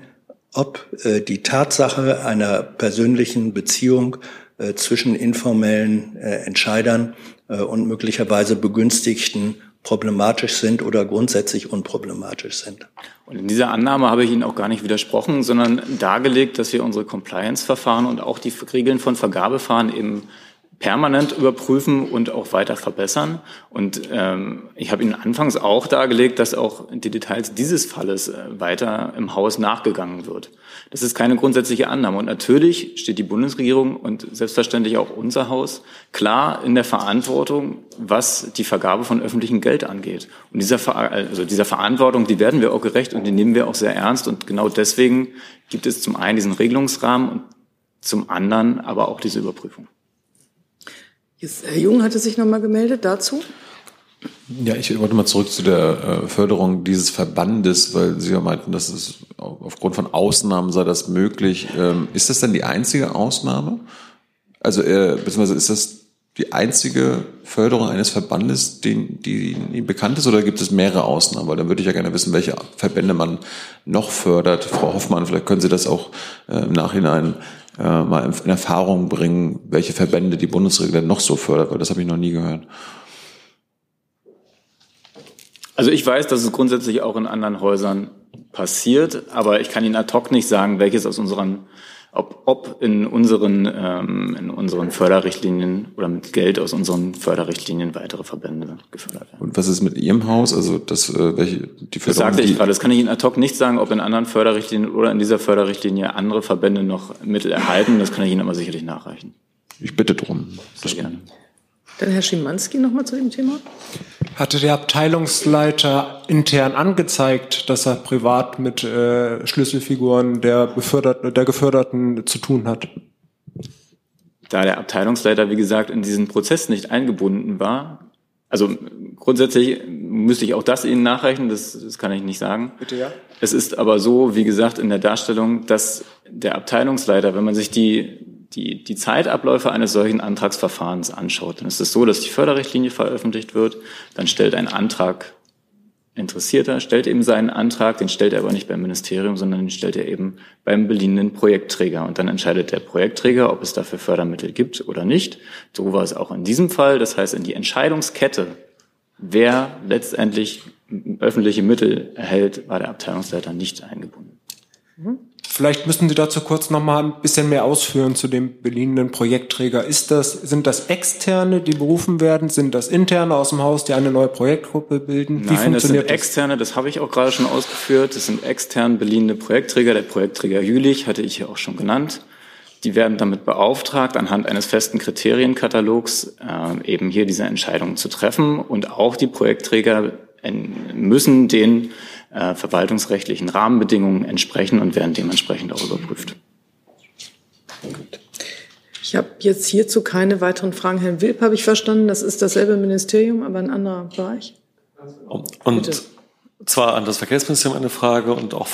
ob äh, die Tatsache einer persönlichen Beziehung äh, zwischen informellen äh, Entscheidern äh, und möglicherweise Begünstigten problematisch sind oder grundsätzlich unproblematisch sind.
Und in dieser Annahme habe ich Ihnen auch gar nicht widersprochen, sondern dargelegt, dass wir unsere Compliance-Verfahren und auch die Regeln von Vergabefahren eben permanent überprüfen und auch weiter verbessern. Und ähm, ich habe Ihnen anfangs auch dargelegt, dass auch die Details dieses Falles äh, weiter im Haus nachgegangen wird. Das ist keine grundsätzliche Annahme. Und natürlich steht die Bundesregierung und selbstverständlich auch unser Haus klar in der Verantwortung, was die Vergabe von öffentlichem Geld angeht. Und dieser, Ver also dieser Verantwortung, die werden wir auch gerecht und die nehmen wir auch sehr ernst. Und genau deswegen gibt es zum einen diesen Regelungsrahmen und zum anderen aber auch diese Überprüfung.
Jetzt, Herr Jung hatte sich noch mal gemeldet dazu.
Ja, ich wollte mal zurück zu der äh, Förderung dieses Verbandes, weil Sie ja meinten, dass es aufgrund von Ausnahmen sei das möglich. Ähm, ist das denn die einzige Ausnahme? Also, äh, beziehungsweise ist das die einzige Förderung eines Verbandes, die, die Ihnen bekannt ist, oder gibt es mehrere Ausnahmen? Weil dann würde ich ja gerne wissen, welche Verbände man noch fördert. Frau Hoffmann, vielleicht können Sie das auch äh, im Nachhinein äh, mal in Erfahrung bringen, welche Verbände die Bundesregierung noch so fördert, weil das habe ich noch nie gehört.
Also ich weiß, dass es grundsätzlich auch in anderen Häusern passiert, aber ich kann Ihnen ad hoc nicht sagen, welches aus unseren, ob, ob in unseren, ähm, in unseren Förderrichtlinien oder mit Geld aus unseren Förderrichtlinien weitere Verbände gefördert werden.
Und was ist mit Ihrem Haus? Also das, äh, welche die
Das
Förderung,
sagte ich gerade, das kann ich Ihnen ad hoc nicht sagen, ob in anderen Förderrichtlinien oder in dieser Förderrichtlinie andere Verbände noch Mittel erhalten. Das kann ich Ihnen aber sicherlich nachreichen.
Ich bitte drum.
Sehr gerne.
Dann Herr Schimanski noch mal zu dem Thema.
Hatte der Abteilungsleiter intern angezeigt, dass er privat mit äh, Schlüsselfiguren der, beförderten, der Geförderten zu tun hat?
Da der Abteilungsleiter, wie gesagt, in diesen Prozess nicht eingebunden war, also grundsätzlich müsste ich auch das Ihnen nachreichen, das, das kann ich nicht sagen.
Bitte ja.
Es ist aber so, wie gesagt, in der Darstellung, dass der Abteilungsleiter, wenn man sich die, die, die Zeitabläufe eines solchen Antragsverfahrens anschaut, dann ist es so, dass die Förderrichtlinie veröffentlicht wird, dann stellt ein Antrag Interessierter, stellt eben seinen Antrag, den stellt er aber nicht beim Ministerium, sondern den stellt er eben beim beliehenen Projektträger. Und dann entscheidet der Projektträger, ob es dafür Fördermittel gibt oder nicht. So war es auch in diesem Fall. Das heißt, in die Entscheidungskette, wer letztendlich öffentliche Mittel erhält, war der Abteilungsleiter nicht eingebunden.
Vielleicht müssen Sie dazu kurz noch mal ein bisschen mehr ausführen zu dem beliehenen Projektträger. Ist das, sind das Externe, die berufen werden? Sind das Interne aus dem Haus, die eine neue Projektgruppe bilden? Wie
Nein, das sind
funktioniert das?
externe, das habe ich auch gerade schon ausgeführt. Das sind extern beliehene Projektträger. Der Projektträger Jülich hatte ich ja auch schon genannt. Die werden damit beauftragt, anhand eines festen Kriterienkatalogs äh, eben hier diese Entscheidungen zu treffen. Und auch die Projektträger müssen den äh, verwaltungsrechtlichen Rahmenbedingungen entsprechen und werden dementsprechend auch überprüft.
Ich habe jetzt hierzu keine weiteren Fragen. Herrn Wilp habe ich verstanden, das ist dasselbe Ministerium, aber ein anderer Bereich.
Und
Bitte.
zwar an das Verkehrsministerium eine Frage und auch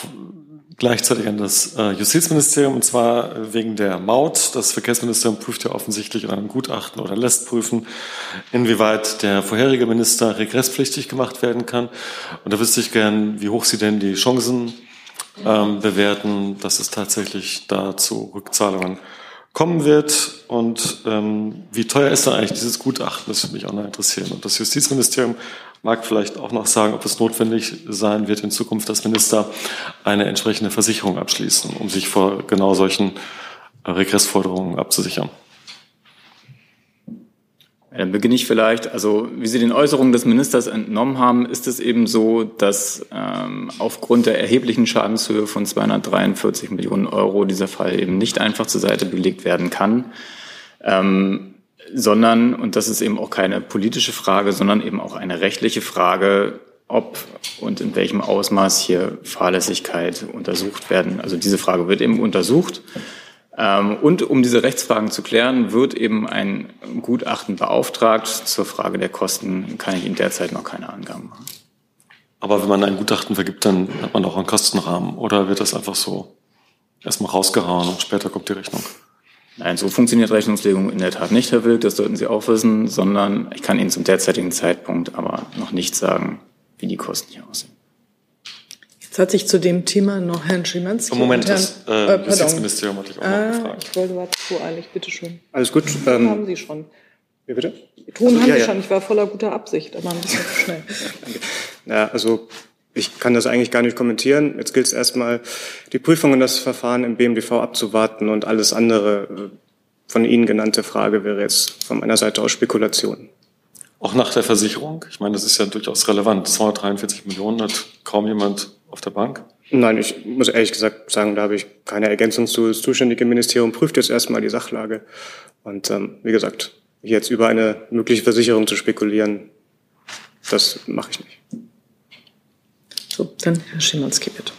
gleichzeitig an das äh, Justizministerium, und zwar wegen der Maut. Das Verkehrsministerium prüft ja offensichtlich in einem Gutachten oder lässt prüfen, inwieweit der vorherige Minister regresspflichtig gemacht werden kann. Und da wüsste ich gern, wie hoch Sie denn die Chancen ähm, bewerten, dass es tatsächlich da zu Rückzahlungen kommen wird und ähm, wie teuer ist da eigentlich dieses Gutachten? Das würde mich auch noch interessieren. Und das Justizministerium mag vielleicht auch noch sagen, ob es notwendig sein wird, in Zukunft, dass Minister eine entsprechende Versicherung abschließen, um sich vor genau solchen Regressforderungen abzusichern.
Dann beginne ich vielleicht, also wie Sie den Äußerungen des Ministers entnommen haben, ist es eben so, dass ähm, aufgrund der erheblichen Schadenshöhe von 243 Millionen Euro dieser Fall eben nicht einfach zur Seite gelegt werden kann, ähm, sondern, und das ist eben auch keine politische Frage, sondern eben auch eine rechtliche Frage, ob und in welchem Ausmaß hier Fahrlässigkeit untersucht werden. Also diese Frage wird eben untersucht. Ähm, Und um diese Rechtsfragen zu klären, wird eben ein Gutachten beauftragt. Zur Frage der Kosten kann ich Ihnen derzeit noch keine Angaben machen.
Aber wenn man ein Gutachten vergibt, dann hat man auch einen Kostenrahmen. Oder wird das einfach so erstmal rausgehauen und später kommt die Rechnung?
Nein, so funktioniert Rechnungslegung in der Tat nicht, Herr Wilk, das sollten Sie auch wissen, sondern ich kann Ihnen zum derzeitigen Zeitpunkt aber noch nicht sagen, wie die Kosten hier aussehen.
Jetzt hat sich zu dem Thema noch Herrn Schimanski.
Moment,
und Herrn,
das äh,
pardon.
Justizministerium hatte ich auch noch
Ah,
gefragt.
ich wollte, war zu eilig, bitteschön.
Alles gut.
Ton
Ähm,
haben Sie schon.
wie bitte?
Ton
Also,
haben
ja,
Sie
ja.
schon. Ich war voller guter Absicht, aber ein bisschen zu schnell. (laughs)
Ja, also ich kann das eigentlich gar nicht kommentieren. Jetzt gilt es erstmal, die Prüfung und das Verfahren im BMDV abzuwarten und alles andere äh, von Ihnen genannte Frage wäre jetzt von meiner Seite aus Spekulation.
Auch nach der Versicherung? Ich meine, das ist ja durchaus relevant. 243 Millionen hat kaum jemand auf der Bank.
Nein, ich muss ehrlich gesagt sagen, da habe ich keine Ergänzung zu. Das zuständige Ministerium prüft jetzt erstmal die Sachlage. Und ähm, wie gesagt, jetzt über eine mögliche Versicherung zu spekulieren, das mache ich nicht.
So, dann Herr Schimanski, bitte.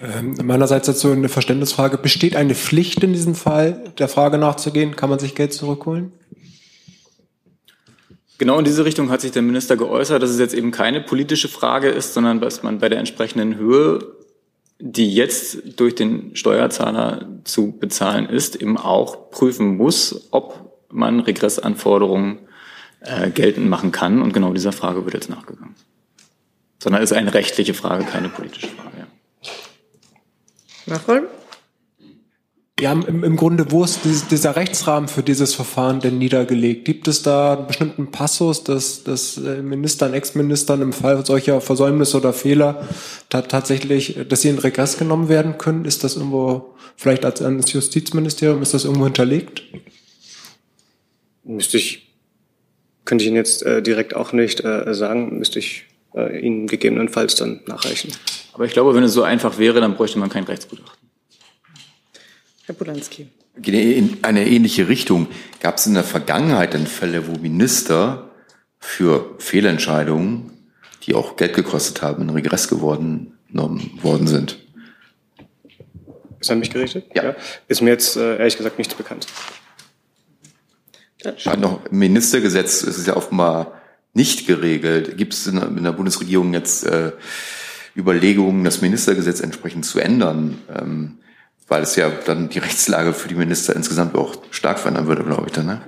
Ähm, meinerseits dazu eine Verständnisfrage. Besteht eine Pflicht in diesem Fall, der Frage nachzugehen? Kann man sich Geld zurückholen?
Genau in diese Richtung hat sich der Minister geäußert, dass es jetzt eben keine politische Frage ist, sondern dass man bei der entsprechenden Höhe, die jetzt durch den Steuerzahler zu bezahlen ist, eben auch prüfen muss, ob man Regressanforderungen äh, geltend machen kann. Und genau dieser Frage wird jetzt nachgegangen. Sondern es ist eine rechtliche Frage, keine politische Frage. Ja.
Nachfolgen?
Ja, im, im Grunde, wo ist dieses, dieser Rechtsrahmen für dieses Verfahren denn niedergelegt? Gibt es da einen bestimmten Passus, dass, dass äh, Ministern, Ex-Ministern im Fall solcher Versäumnisse oder Fehler ta tatsächlich, äh, dass sie in Regress genommen werden können? Ist das irgendwo, vielleicht als ans Justizministerium, ist das irgendwo hinterlegt?
Müsste ich, könnte ich Ihnen jetzt äh, direkt auch nicht äh, sagen, müsste ich äh, Ihnen gegebenenfalls dann nachreichen.
Aber ich glaube, wenn es so einfach wäre, dann bräuchte man kein Rechtsgutachten.
Herr Polanski.
Geht in eine ähnliche Richtung. Gab es in der Vergangenheit denn Fälle, wo Minister für Fehlentscheidungen, die auch Geld gekostet haben, in Regress geworden genommen worden sind?
Ist an mich gerichtet? Ja. Ist mir jetzt äh, ehrlich gesagt nichts bekannt.
Hat noch im Ministergesetz ist es ja offenbar nicht geregelt. Gibt es in, der- in der Bundesregierung jetzt äh, Überlegungen, das Ministergesetz entsprechend zu ändern? Ähm, weil es ja dann die Rechtslage für die Minister insgesamt auch stark verändern würde, glaube ich dann. Ne?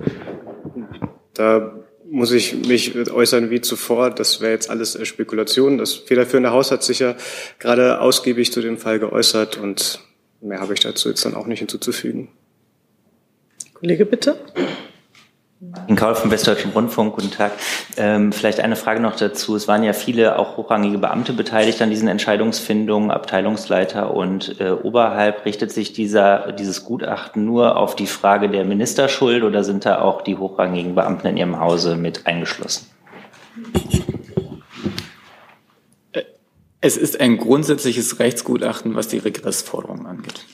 Da muss ich mich äußern wie zuvor. Das wäre jetzt alles äh, Spekulation. Das federführende Haus hat sich ja gerade ausgiebig zu dem Fall geäußert und mehr habe ich dazu jetzt dann auch nicht hinzuzufügen.
Kollege, bitte.
In Kaul vom Westdeutschen Rundfunk, guten Tag. Ähm, vielleicht eine Frage noch dazu. Es waren ja viele auch hochrangige Beamte beteiligt an diesen Entscheidungsfindungen, Abteilungsleiter und äh, oberhalb. Richtet sich dieser, dieses Gutachten nur auf die Frage der Ministerschuld oder sind da auch die hochrangigen Beamten in Ihrem Hause mit eingeschlossen?
Es ist ein grundsätzliches Rechtsgutachten, was die Regressforderungen angeht.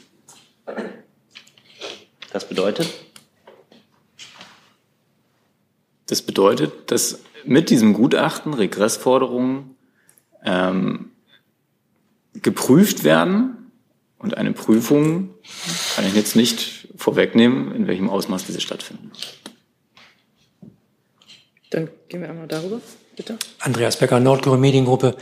Das bedeutet?
Das bedeutet, dass mit diesem Gutachten Regressforderungen ähm, geprüft werden und eine Prüfung kann ich jetzt nicht vorwegnehmen, in welchem Ausmaß diese stattfinden.
Dann gehen wir einmal darüber, bitte.
Andreas Becker, Nordkorea Mediengruppe.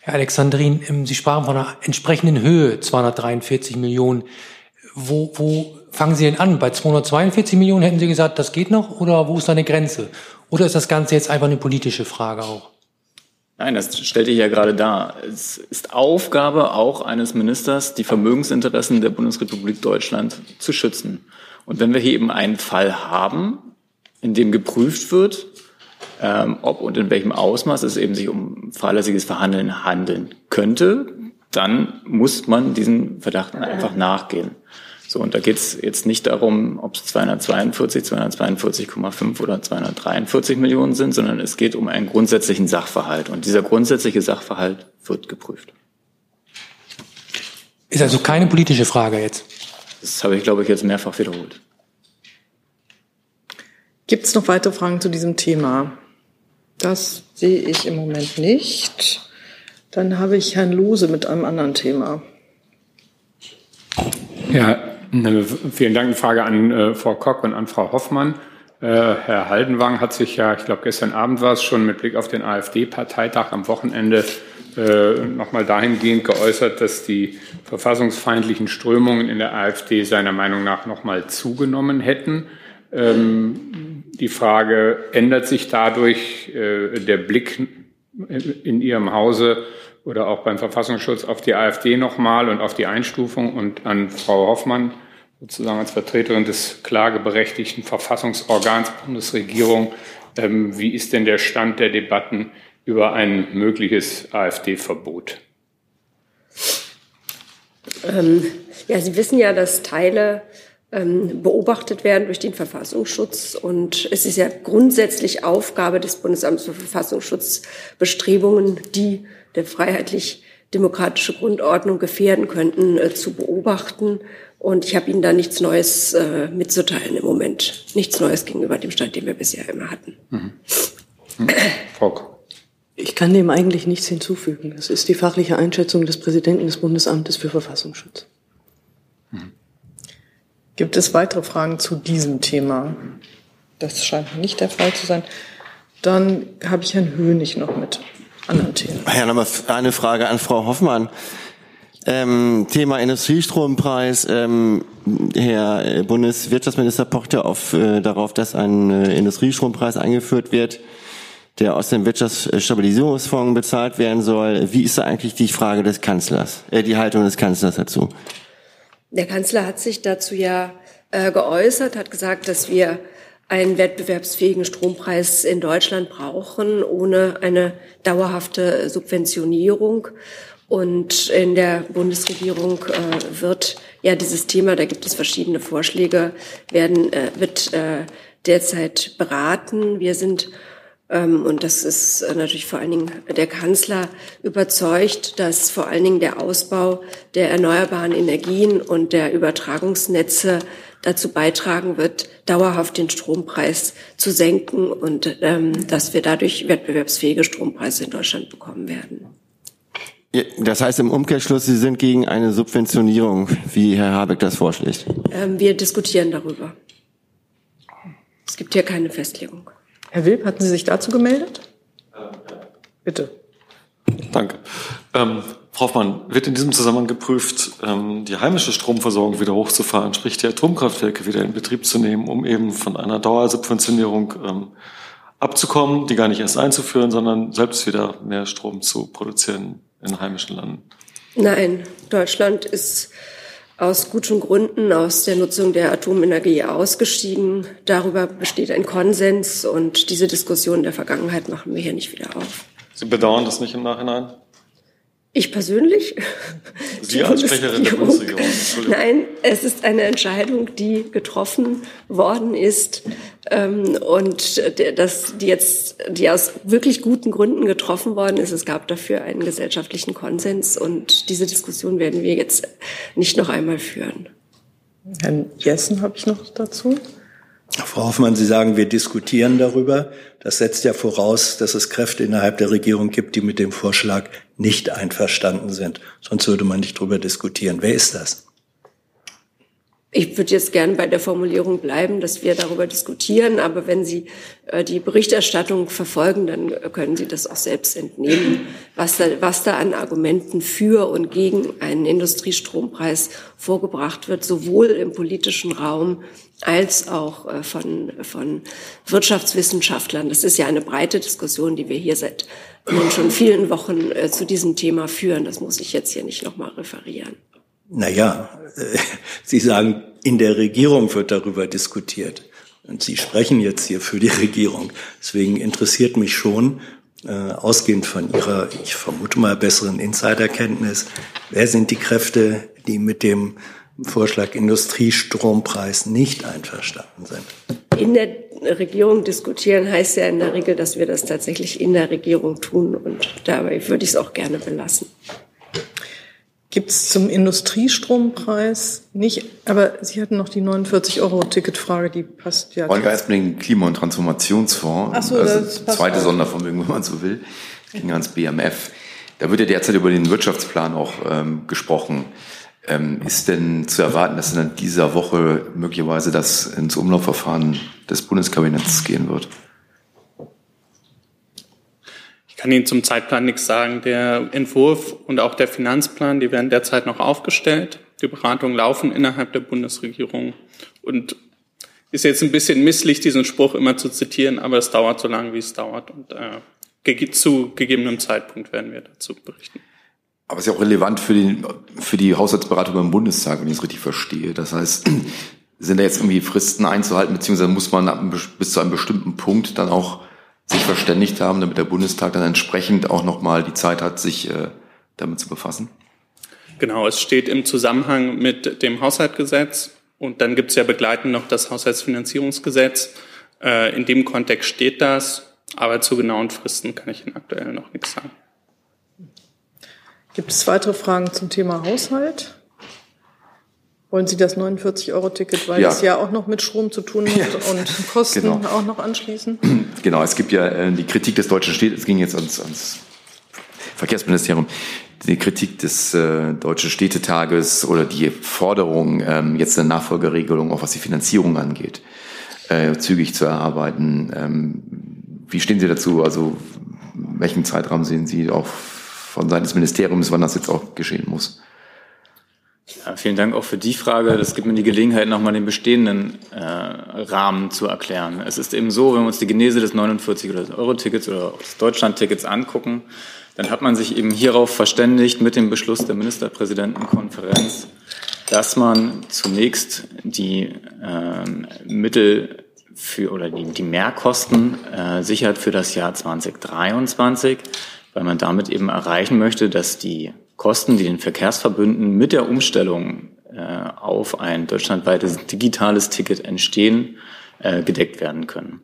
Herr Alexandrin, ähm, Sie sprachen von einer entsprechenden Höhe, 243 Millionen. Wo, wo fangen Sie denn an? Bei 242 Millionen hätten Sie gesagt, das geht noch? Oder wo ist da eine Grenze? Oder ist das Ganze jetzt einfach eine politische Frage auch?
Nein, das stellte ich ja gerade dar. Es ist Aufgabe auch eines Ministers, die Vermögensinteressen der Bundesrepublik Deutschland zu schützen. Und wenn wir hier eben einen Fall haben, in dem geprüft wird, ähm, ob und in welchem Ausmaß es eben sich um fahrlässiges Verhandeln handeln könnte, dann muss man diesen Verdachten einfach nachgehen. So, und da geht es jetzt nicht darum, ob es 242, 242,5 oder 243 Millionen sind, sondern es geht um einen grundsätzlichen Sachverhalt. Und dieser grundsätzliche Sachverhalt wird geprüft.
Ist also keine politische Frage jetzt.
Das habe ich, glaube ich, jetzt mehrfach wiederholt.
Gibt es noch weitere Fragen zu diesem Thema? Das sehe ich im Moment nicht. Dann habe ich Herrn Lose mit einem anderen Thema.
Ja, vielen Dank. Eine Frage an äh, Frau Kock und an Frau Hoffmann. Äh, Herr Haldenwang hat sich ja, ich glaube, gestern Abend war es schon mit Blick auf den AfD-Parteitag am Wochenende äh, nochmal dahingehend geäußert, dass die verfassungsfeindlichen Strömungen in der AfD seiner Meinung nach nochmal zugenommen hätten. Ähm, die Frage, ändert sich dadurch äh, der Blick in Ihrem Hause oder auch beim Verfassungsschutz auf die AfD nochmal und auf die Einstufung und an Frau Hoffmann sozusagen als Vertreterin des klageberechtigten Verfassungsorgans Bundesregierung. Ähm, wie ist denn der Stand der Debatten über ein mögliches AfD-Verbot?
Ähm, ja, Sie wissen ja, dass Teile beobachtet werden durch den Verfassungsschutz. Und es ist ja grundsätzlich Aufgabe des Bundesamts für Verfassungsschutz, Bestrebungen, die der freiheitlich-demokratische Grundordnung gefährden könnten, äh, zu beobachten. Und ich habe Ihnen da nichts Neues äh, mitzuteilen im Moment. Nichts Neues gegenüber dem Stand, den wir bisher immer hatten. Mhm.
Mhm. Ich kann dem eigentlich nichts hinzufügen. Das ist die fachliche Einschätzung des Präsidenten des Bundesamtes für Verfassungsschutz. Gibt es weitere Fragen zu diesem Thema? Das scheint nicht der Fall zu sein. Dann habe ich Herrn Hönig noch mit anderen Themen.
Ja, nochmal eine Frage an Frau Hoffmann. Ähm, Thema Industriestrompreis. Ähm, Herr Bundeswirtschaftsminister pocht ja auf, äh, darauf, dass ein äh, Industriestrompreis eingeführt wird, der aus dem Wirtschaftsstabilisierungsfonds bezahlt werden soll. Wie ist da eigentlich die Frage des Kanzlers, äh, die Haltung des Kanzlers dazu?
Der Kanzler hat sich dazu ja äh, geäußert, hat gesagt, dass wir einen wettbewerbsfähigen Strompreis in Deutschland brauchen, ohne eine dauerhafte Subventionierung. Und in der Bundesregierung äh, wird ja dieses Thema, da gibt es verschiedene Vorschläge, werden, äh, wird äh, derzeit beraten. Wir sind und das ist natürlich vor allen Dingen der Kanzler überzeugt, dass vor allen Dingen der Ausbau der erneuerbaren Energien und der Übertragungsnetze dazu beitragen wird, dauerhaft den Strompreis zu senken und ähm, dass wir dadurch wettbewerbsfähige Strompreise in Deutschland bekommen werden.
Das heißt im Umkehrschluss, Sie sind gegen eine Subventionierung, wie Herr Habeck das vorschlägt.
Ähm, wir diskutieren darüber. Es gibt hier keine Festlegung.
Herr Wilp, hatten Sie sich dazu gemeldet? Bitte.
Danke. Ähm, Frau Hoffmann, wird in diesem Zusammenhang geprüft, ähm, die heimische Stromversorgung wieder hochzufahren, sprich die Atomkraftwerke wieder in Betrieb zu nehmen, um eben von einer Dauersubventionierung ähm, abzukommen, die gar nicht erst einzuführen, sondern selbst wieder mehr Strom zu produzieren in heimischen Landen?
Nein, Deutschland ist aus guten Gründen aus der Nutzung der Atomenergie ausgestiegen. Darüber besteht ein Konsens und diese Diskussion der Vergangenheit machen wir hier nicht wieder auf.
Sie bedauern das nicht im Nachhinein?
Ich persönlich? (laughs)
Sie als Sprecherin der Bundesregierung.
Nein, es ist eine Entscheidung, die getroffen worden ist ähm, und das, die jetzt, die aus wirklich guten Gründen getroffen worden ist. Es gab dafür einen gesellschaftlichen Konsens und diese Diskussion werden wir jetzt nicht noch einmal führen.
Herrn Jessen habe ich noch dazu.
Frau Hoffmann, Sie sagen, wir diskutieren darüber. Das setzt ja voraus, dass es Kräfte innerhalb der Regierung gibt, die mit dem Vorschlag nicht einverstanden sind. Sonst würde man nicht darüber diskutieren. Wer ist das?
Ich würde jetzt gerne bei der Formulierung bleiben, dass wir darüber diskutieren. Aber wenn Sie äh, die Berichterstattung verfolgen, dann können Sie das auch selbst entnehmen, was da, was da an Argumenten für und gegen einen Industriestrompreis vorgebracht wird, sowohl im politischen Raum als auch äh, von, von Wirtschaftswissenschaftlern. Das ist ja eine breite Diskussion, die wir hier seit nun schon vielen Wochen äh, zu diesem Thema führen. Das muss ich jetzt hier nicht nochmal referieren.
Naja, äh, (laughs) Sie sagen, in der Regierung wird darüber diskutiert. Und Sie sprechen jetzt hier für die Regierung. Deswegen interessiert mich schon, äh, ausgehend von Ihrer, ich vermute mal, besseren Insiderkenntnis, wer sind die Kräfte, die mit dem Vorschlag Industriestrompreis nicht einverstanden sind?
In der Regierung diskutieren heißt ja in der Regel, dass wir das tatsächlich in der Regierung tun. Und dabei würde ich es auch gerne belassen.
Gibt es zum Industriestrompreis nicht, aber Sie hatten noch die 49-Euro-Ticketfrage, die passt ja.
Erst mit dem Klima- und Transformationsfonds,
Ach so,
also
das passt
zweite
auch.
Sondervermögen, (laughs) wenn man so will, ging ans BMF. Da wird ja derzeit über den Wirtschaftsplan auch ähm, gesprochen. Ähm, ist denn zu erwarten, dass in dieser Woche möglicherweise das ins Umlaufverfahren des Bundeskabinetts gehen wird?
Ich kann Ihnen zum Zeitplan nichts sagen. Der Entwurf und auch der Finanzplan, die werden derzeit noch aufgestellt. Die Beratungen laufen innerhalb der Bundesregierung und ist jetzt ein bisschen misslich, diesen Spruch immer zu zitieren, aber es dauert so lange, wie es dauert und äh, zu gegebenem Zeitpunkt werden wir dazu berichten.
Aber es ist ja auch relevant für, den, für die Haushaltsberatung beim Bundestag, wenn ich es richtig verstehe. Das heißt, sind da jetzt irgendwie Fristen einzuhalten, beziehungsweise muss man bis zu einem bestimmten Punkt dann auch sich verständigt haben, damit der Bundestag dann entsprechend auch nochmal die Zeit hat, sich äh, damit zu befassen?
Genau, es steht im Zusammenhang mit dem Haushaltsgesetz und dann gibt es ja begleitend noch das Haushaltsfinanzierungsgesetz. Äh, in dem Kontext steht das, aber zu genauen Fristen kann ich Ihnen aktuell noch nichts sagen.
Gibt es weitere Fragen zum Thema Haushalt? Wollen Sie das 49-Euro-Ticket, weil
Ja.
es ja auch noch mit Strom zu tun hat und (laughs) Kosten
Genau.
auch noch anschließen? (clears throat)
Genau, es gibt ja äh, die Kritik des deutschen Städtes, es ging jetzt ans, ans Verkehrsministerium, die Kritik des äh, deutschen Städtetages oder die Forderung, ähm, jetzt eine Nachfolgeregelung, auch was die Finanzierung angeht, äh, zügig zu erarbeiten. Ähm, wie stehen Sie dazu? Also welchen Zeitraum sehen Sie auch von Seiten des Ministeriums, wann das jetzt auch geschehen muss?
Ja, vielen Dank auch für die Frage. Das gibt mir die Gelegenheit, nochmal den bestehenden äh, Rahmen zu erklären. Es ist eben so, wenn wir uns die Genese des 49 oder Euro-Tickets oder auch des Deutschland-Tickets angucken, dann hat man sich eben hierauf verständigt mit dem Beschluss der Ministerpräsidentenkonferenz, dass man zunächst die ähm, Mittel für oder die, die Mehrkosten äh, sichert für das Jahr 2023, weil man damit eben erreichen möchte, dass die Kosten, die den Verkehrsverbünden mit der Umstellung äh, auf ein deutschlandweites digitales Ticket entstehen, äh, gedeckt werden können.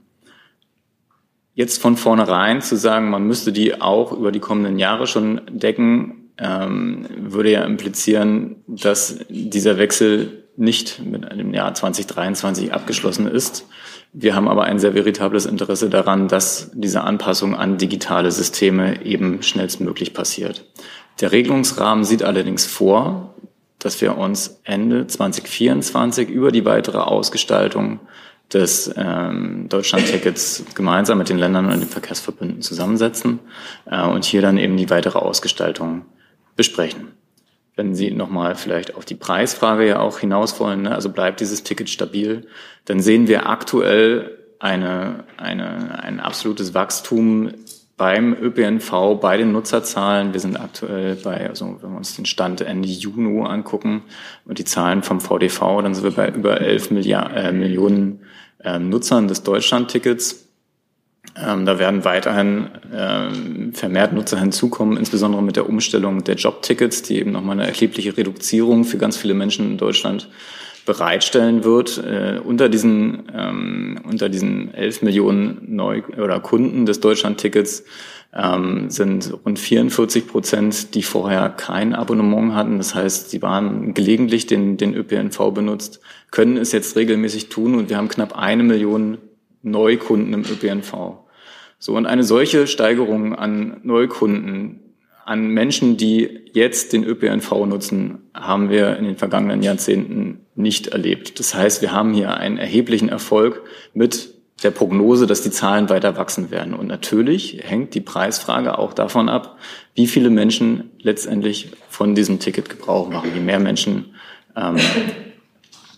Jetzt von vornherein zu sagen, man müsste die auch über die kommenden Jahre schon decken, ähm, würde ja implizieren, dass dieser Wechsel nicht mit dem Jahr 2023 abgeschlossen ist. Wir haben aber ein sehr veritables Interesse daran, dass diese Anpassung an digitale Systeme eben schnellstmöglich passiert. Der Regelungsrahmen sieht allerdings vor, dass wir uns Ende 2024 über die weitere Ausgestaltung des ähm, Deutschland-Tickets gemeinsam mit den Ländern und den Verkehrsverbünden zusammensetzen äh, und hier dann eben die weitere Ausgestaltung besprechen. Wenn Sie nochmal vielleicht auf die Preisfrage ja auch hinaus wollen, ne, also bleibt dieses Ticket stabil, dann sehen wir aktuell eine, eine, ein absolutes Wachstum beim ÖPNV, bei den Nutzerzahlen. Wir sind aktuell bei, also wenn wir uns den Stand Ende Juni angucken und die Zahlen vom VDV, dann sind wir bei über 11 Milliard, äh, Millionen äh, Nutzern des Deutschlandtickets. Ähm, da werden weiterhin ähm, vermehrt Nutzer hinzukommen, insbesondere mit der Umstellung der Jobtickets, die eben nochmal eine erhebliche Reduzierung für ganz viele Menschen in Deutschland bereitstellen wird. Äh, unter diesen ähm, unter diesen 11 Millionen Neu oder Kunden des Deutschlandtickets ähm, sind rund 44 Prozent, die vorher kein Abonnement hatten. Das heißt, sie waren gelegentlich den, den ÖPNV benutzt, können es jetzt regelmäßig tun und wir haben knapp eine Million Neukunden im ÖPNV. So, und eine solche Steigerung an Neukunden, an Menschen, die jetzt den ÖPNV nutzen, haben wir in den vergangenen Jahrzehnten nicht erlebt. Das heißt, wir haben hier einen erheblichen Erfolg mit der Prognose, dass die Zahlen weiter wachsen werden. Und natürlich hängt die Preisfrage auch davon ab, wie viele Menschen letztendlich von diesem Ticket Gebrauch machen. Je mehr Menschen ähm,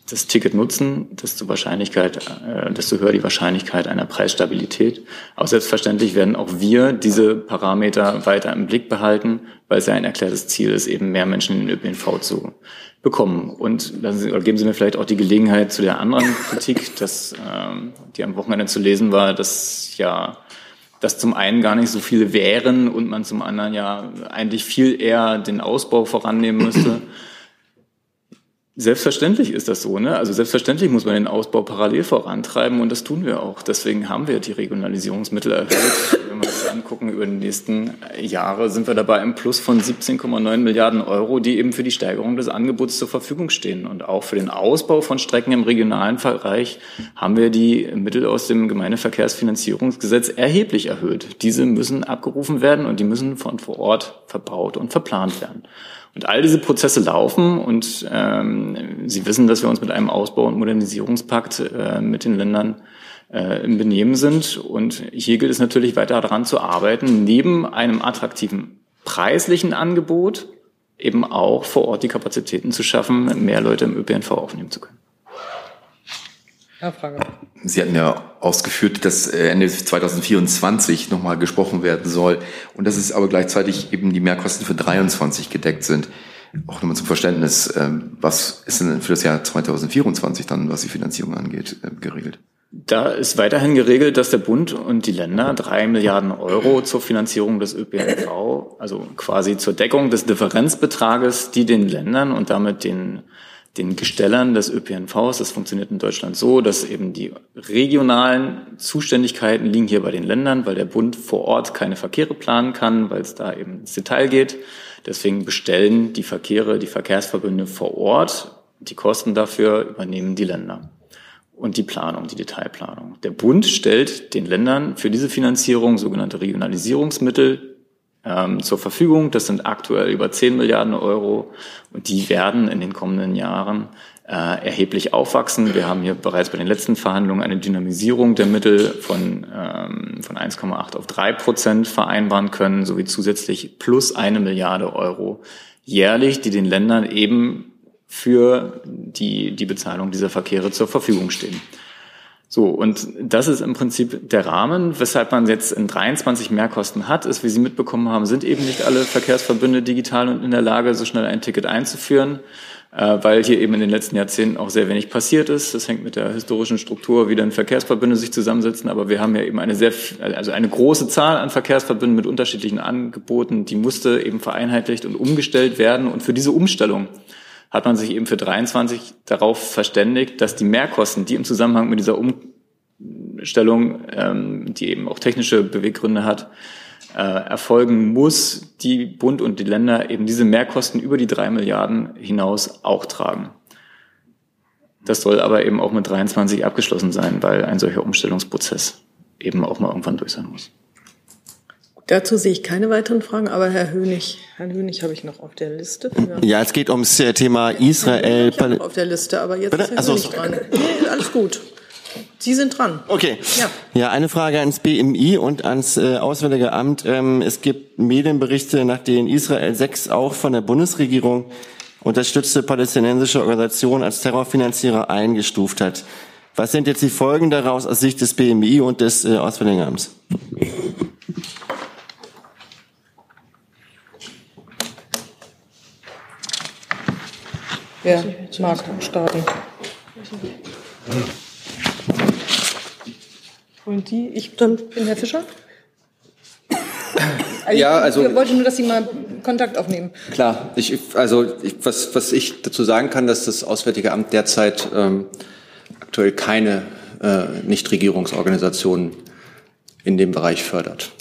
das Ticket nutzen, desto Wahrscheinlichkeit, äh, desto höher die Wahrscheinlichkeit einer Preisstabilität. Aber selbstverständlich werden auch wir diese Parameter weiter im Blick behalten, weil es ja ein erklärtes Ziel ist, eben mehr Menschen in den ÖPNV zu bekommen. Und lassen Sie, geben Sie mir vielleicht auch die Gelegenheit zu der anderen Kritik, dass, ähm, die am Wochenende zu lesen war, dass ja dass zum einen gar nicht so viele wären und man zum anderen ja eigentlich viel eher den Ausbau vorannehmen müsste. Selbstverständlich ist das so, ne? Also selbstverständlich muss man den Ausbau parallel vorantreiben und das tun wir auch. Deswegen haben wir die Regionalisierungsmittel erhöht. Wenn wir uns angucken, über die nächsten Jahre sind wir dabei im Plus von 17,9 Milliarden Euro, die eben für die Steigerung des Angebots zur Verfügung stehen. Und auch für den Ausbau von Strecken im regionalen Bereich haben wir die Mittel aus dem Gemeindeverkehrsfinanzierungsgesetz erheblich erhöht. Diese müssen abgerufen werden und die müssen von vor Ort verbaut und verplant werden. Und all diese Prozesse laufen und ähm, Sie wissen, dass wir uns mit einem Ausbau- und Modernisierungspakt äh, mit den Ländern äh, im Benehmen sind. Und hier gilt es natürlich weiter daran zu arbeiten, neben einem attraktiven preislichen Angebot eben auch vor Ort die Kapazitäten zu schaffen, mehr Leute im ÖPNV aufnehmen zu können.
Frage.
Sie hatten ja ausgeführt, dass äh, Ende 2024 nochmal gesprochen werden soll und dass es aber gleichzeitig eben die Mehrkosten für 23 gedeckt sind. Auch nochmal zum Verständnis, ähm, was ist denn für das Jahr 2024 dann, was die Finanzierung angeht, äh, geregelt?
Da ist weiterhin geregelt, dass der Bund und die Länder drei Milliarden Euro zur Finanzierung des ÖPNV, also quasi zur Deckung des Differenzbetrages, die den Ländern und damit den den Gestellern des ÖPNVs. Das funktioniert in Deutschland so, dass eben die regionalen Zuständigkeiten liegen hier bei den Ländern, weil der Bund vor Ort keine Verkehre planen kann, weil es da eben ins Detail geht. Deswegen bestellen die Verkehre, die Verkehrsverbünde vor Ort. Die Kosten dafür übernehmen die Länder. Und die Planung, die Detailplanung. Der Bund stellt den Ländern für diese Finanzierung sogenannte Regionalisierungsmittel ähm, zur Verfügung. Das sind aktuell über 10 Milliarden Euro und die werden in den kommenden Jahren äh, erheblich aufwachsen. Wir haben hier bereits bei den letzten Verhandlungen eine Dynamisierung der Mittel von, ähm, von 1,8 auf 3 Prozent vereinbaren können, sowie zusätzlich plus eine Milliarde Euro jährlich, die den Ländern eben für die, die Bezahlung dieser Verkehre zur Verfügung stehen. So, und das ist im Prinzip der Rahmen, weshalb man jetzt in 23 Mehrkosten hat, ist, wie Sie mitbekommen haben, sind eben nicht alle Verkehrsverbünde digital und in der Lage, so schnell ein Ticket einzuführen, äh, weil hier eben in den letzten Jahrzehnten auch sehr wenig passiert ist. Das hängt mit der historischen Struktur, wie dann Verkehrsverbünde sich zusammensetzen, aber wir haben ja eben eine sehr, also eine große Zahl an Verkehrsverbünden mit unterschiedlichen Angeboten, die musste eben vereinheitlicht und umgestellt werden und für diese Umstellung hat man sich eben für 23 darauf verständigt, dass die Mehrkosten, die im Zusammenhang mit dieser Umstellung, ähm, die eben auch technische Beweggründe hat, äh, erfolgen muss, die Bund und die Länder eben diese Mehrkosten über die drei Milliarden hinaus auch tragen. Das soll aber eben auch mit 23 abgeschlossen sein, weil ein solcher Umstellungsprozess eben auch mal irgendwann durch sein muss.
Dazu sehe ich keine weiteren Fragen, aber Herr Hönig, Herrn Hönig habe ich noch auf der Liste.
Ja, es geht ums äh, Thema Israel.
Ich habe noch auf der Liste, aber jetzt Bitte? ist Herr Hönig dran. Nee, alles gut. Sie sind dran.
Okay. Ja. ja, eine Frage ans BMI und ans äh, Auswärtige Amt. Ähm, es gibt Medienberichte, nach denen Israel 6 auch von der Bundesregierung unterstützte palästinensische Organisation als Terrorfinanzierer eingestuft hat. Was sind jetzt die Folgen daraus aus Sicht des BMI und des äh, Auswärtigen Amts?
Wer mag starten? Und die? Ich dann bin Herr Fischer. (coughs) Also
Ja,
ich,
also-
Ich wollte nur, dass Sie mal Kontakt aufnehmen.
Klar, ich, also ich, was, was ich dazu sagen kann, dass das Auswärtige Amt derzeit ähm, aktuell keine äh, Nichtregierungsorganisationen in dem Bereich fördert.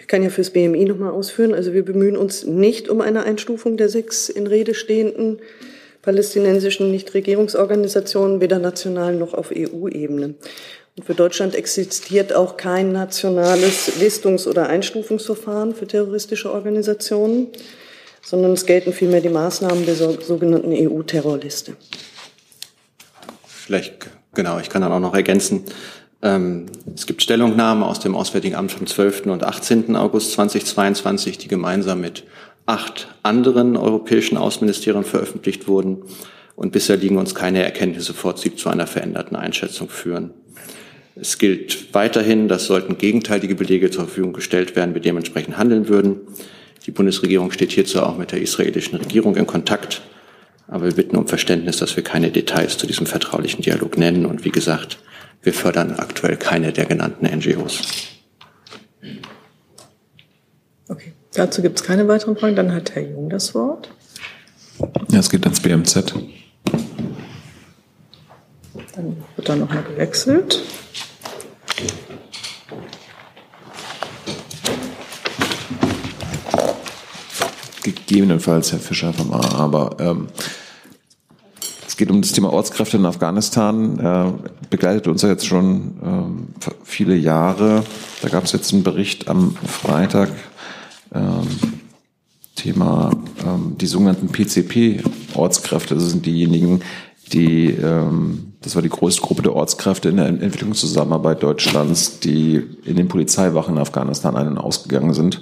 Ich kann ja fürs BMI nochmal ausführen. Also wir bemühen uns nicht um eine Einstufung der sechs in Rede stehenden palästinensischen Nichtregierungsorganisationen, weder national noch auf EU-Ebene. Und für Deutschland existiert auch kein nationales Listungs- oder Einstufungsverfahren für terroristische Organisationen, sondern es gelten vielmehr die Maßnahmen der so- sogenannten EU-Terrorliste.
Vielleicht, genau, ich kann dann auch noch ergänzen. Ähm, es gibt Stellungnahmen aus dem Auswärtigen Amt vom 12. und 18. August 2022, die gemeinsam mit acht anderen europäischen Außenministerien veröffentlicht wurden. Und bisher liegen uns keine Erkenntnisse vor, die zu einer veränderten Einschätzung führen. Es gilt weiterhin, dass sollten gegenteilige Belege zur Verfügung gestellt werden, wir dementsprechend handeln würden. Die Bundesregierung steht hierzu auch mit der israelischen Regierung in Kontakt. Aber wir bitten um Verständnis, dass wir keine Details zu diesem vertraulichen Dialog nennen. Und wie gesagt, wir fördern aktuell keine der genannten NGOs.
Okay, dazu gibt es keine weiteren Fragen. Dann hat Herr Jung das Wort.
Ja, es geht ans BMZ.
Dann wird da nochmal gewechselt.
Gegebenenfalls Herr Fischer vom AA, aber ähm, geht um das Thema Ortskräfte in Afghanistan. Äh, begleitet uns ja jetzt schon ähm, viele Jahre. Da gab es jetzt einen Bericht am Freitag. Ähm, Thema ähm, die sogenannten PCP-Ortskräfte. Das sind diejenigen, die, ähm, das war die größte Gruppe der Ortskräfte in der Entwicklungszusammenarbeit Deutschlands, die in den Polizeiwachen in Afghanistan ein- und ausgegangen sind.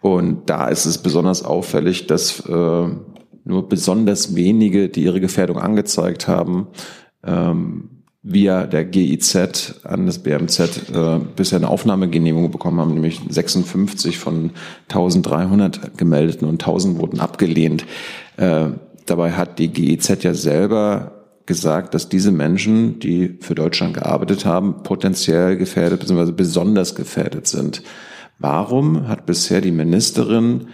Und da ist es besonders auffällig, dass äh, nur besonders wenige, die ihre Gefährdung angezeigt haben, ähm, via der GIZ an das BMZ äh, bisher eine Aufnahmegenehmigung bekommen haben, nämlich 56 von 1300 gemeldeten und 1000 wurden abgelehnt. Äh, dabei hat die GIZ ja selber gesagt, dass diese Menschen, die für Deutschland gearbeitet haben, potenziell gefährdet bzw. besonders gefährdet sind. Warum hat bisher die Ministerin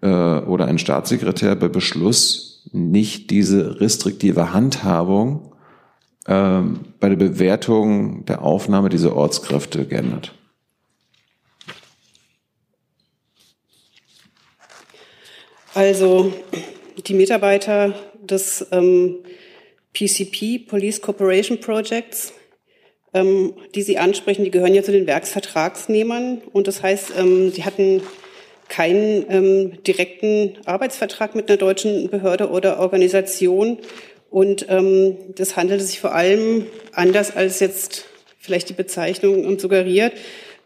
äh, oder ein Staatssekretär bei Beschluss nicht diese restriktive Handhabung ähm, bei der Bewertung der Aufnahme dieser Ortskräfte geändert?
Also die Mitarbeiter des ähm, PCP, Police Cooperation Projects, ähm, die Sie ansprechen, die gehören ja zu den Werksvertragsnehmern. Und das heißt, ähm, die hatten keinen ähm, direkten Arbeitsvertrag mit einer deutschen Behörde oder Organisation. Und ähm, das handelte sich vor allem anders als jetzt vielleicht die Bezeichnung suggeriert,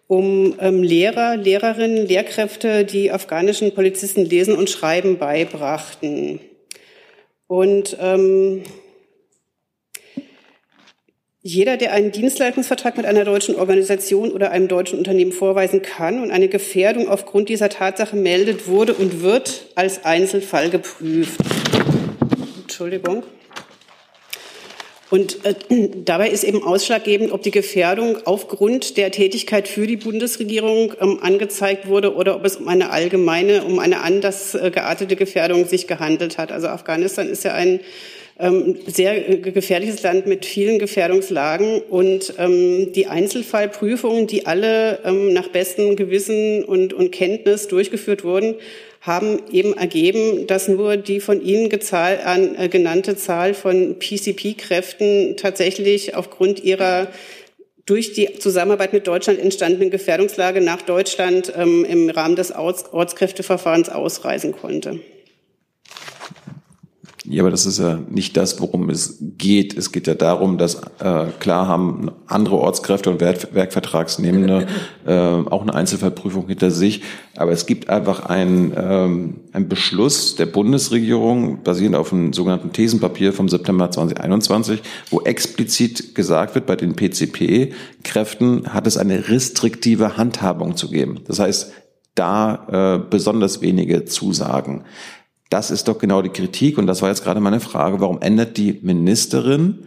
um ähm, Lehrer, Lehrerinnen, Lehrkräfte, die afghanischen Polizisten Lesen und Schreiben beibrachten. Und ähm, jeder, der einen Dienstleistungsvertrag mit einer deutschen Organisation oder einem deutschen Unternehmen vorweisen kann und eine Gefährdung aufgrund dieser Tatsache meldet, wurde und wird als Einzelfall geprüft. Entschuldigung. Und äh, (clears throat) dabei ist eben ausschlaggebend, ob die Gefährdung aufgrund der Tätigkeit für die Bundesregierung ähm, angezeigt wurde oder ob es um eine allgemeine, um eine anders äh, geartete Gefährdung sich gehandelt hat. Also Afghanistan ist ja ein ähm, sehr äh, gefährliches Land mit vielen Gefährdungslagen und ähm, die Einzelfallprüfungen, die alle ähm, nach bestem Gewissen und, und Kenntnis durchgeführt wurden, haben eben ergeben, dass nur die von Ihnen gezahl, an, äh, genannte Zahl von PCP-Kräften tatsächlich aufgrund ihrer durch die Zusammenarbeit mit Deutschland entstandenen Gefährdungslage nach Deutschland ähm, im Rahmen des Orts Ortskräfteverfahrens ausreisen konnte.
Ja, aber das ist ja nicht das, worum es geht. Es geht ja darum, dass äh, klar haben andere Ortskräfte und Werk Werkvertragsnehmende (laughs) äh, auch eine Einzelfallprüfung hinter sich. Aber es gibt einfach einen, ähm, einen Beschluss der Bundesregierung, basierend auf einem sogenannten Thesenpapier vom September 2021, wo explizit gesagt wird, bei den PCP-Kräften hat es eine restriktive Handhabung zu geben. Das heißt, da äh, besonders wenige Zusagen. Das ist doch genau die Kritik und das war jetzt gerade meine Frage, warum ändert die Ministerin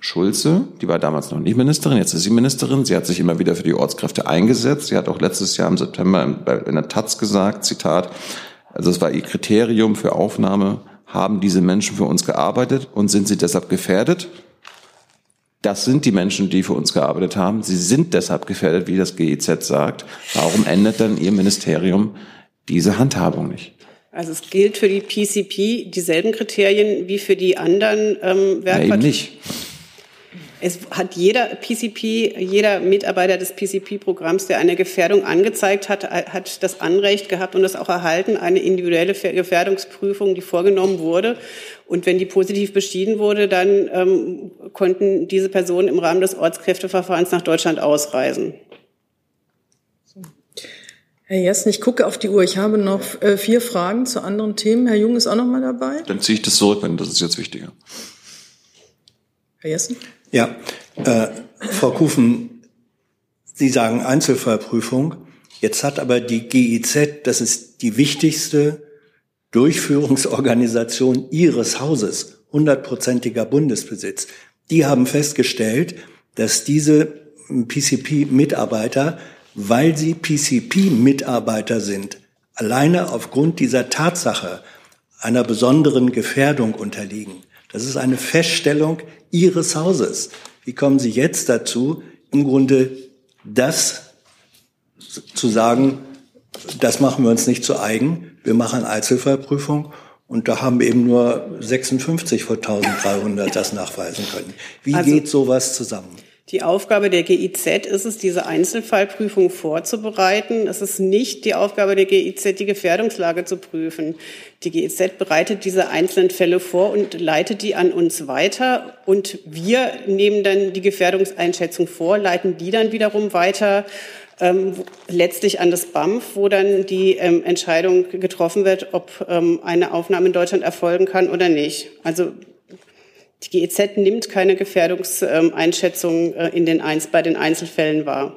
Schulze, die war damals noch nicht Ministerin, jetzt ist sie Ministerin. Sie hat sich immer wieder für die Ortskräfte eingesetzt. Sie hat auch letztes Jahr im September in der Taz gesagt, Zitat, also es war ihr Kriterium für Aufnahme, haben diese Menschen für uns gearbeitet und sind sie deshalb gefährdet? Das sind die Menschen, die für uns gearbeitet haben. Sie sind deshalb gefährdet, wie das GIZ sagt. Warum ändert dann Ihr Ministerium diese Handhabung nicht?
Also es gilt für die PCP dieselben Kriterien wie für die anderen ähm, Werkverträge. Ja, eben nicht. Es hat jeder PCP, jeder Mitarbeiter des PCP-Programms, der eine Gefährdung angezeigt hat, hat das Anrecht gehabt und das auch erhalten, eine individuelle Gefährdungsprüfung, die vorgenommen wurde. Und wenn die positiv beschieden wurde, dann ähm, konnten diese Personen im Rahmen des Ortskräfteverfahrens nach Deutschland ausreisen.
Herr Jessen, ich gucke auf die Uhr. Ich habe noch äh, vier Fragen zu anderen Themen. Herr Jung ist auch noch mal dabei.
Dann ziehe ich das zurück, wenn das ist jetzt wichtiger.
Herr Jessen?
Ja, äh, Frau Kufen, Sie sagen Einzelfallprüfung. Jetzt hat aber die GIZ, das ist die wichtigste Durchführungsorganisation Ihres Hauses, hundertprozentiger Bundesbesitz. Die haben festgestellt, dass diese PCP-Mitarbeiter, weil sie PCP-Mitarbeiter sind, alleine aufgrund dieser Tatsache einer besonderen Gefährdung unterliegen. Das ist eine Feststellung Ihres Hauses. Wie kommen Sie jetzt dazu, im Grunde das zu sagen, das machen wir uns nicht zu eigen, wir machen Einzelfallprüfung und da haben eben nur 56 vor 1300 das nachweisen können. Wie also, geht sowas zusammen?
Die Aufgabe der GIZ ist es, diese Einzelfallprüfung vorzubereiten. Es ist nicht die Aufgabe der GIZ, die Gefährdungslage zu prüfen. Die GIZ bereitet diese einzelnen Fälle vor und leitet die an uns weiter. Und wir nehmen dann die Gefährdungseinschätzung vor, leiten die dann wiederum weiter ähm, letztlich an das BAMF, wo dann die ähm, Entscheidung getroffen wird, ob ähm, eine Aufnahme in Deutschland erfolgen kann oder nicht. Also die GEZ nimmt keine Gefährdungseinschätzung äh, in den bei den Einzelfällen wahr.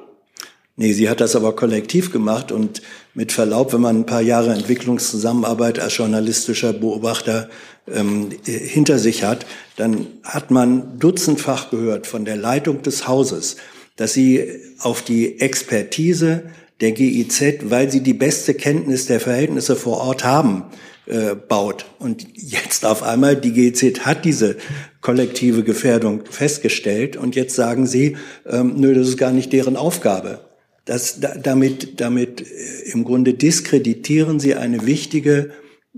Nee, sie hat das aber kollektiv gemacht und mit Verlaub, wenn man ein paar Jahre Entwicklungszusammenarbeit als journalistischer Beobachter ähm, hinter sich hat, dann hat man dutzendfach gehört von der Leitung des Hauses, dass sie auf die Expertise der GIZ, weil sie die beste Kenntnis der Verhältnisse vor Ort haben, äh, baut. Und jetzt auf einmal, die GZ hat diese kollektive Gefährdung festgestellt und jetzt sagen sie, ähm, nö, das ist gar nicht deren Aufgabe. Das, da, damit, damit äh, im Grunde diskreditieren sie eine wichtige,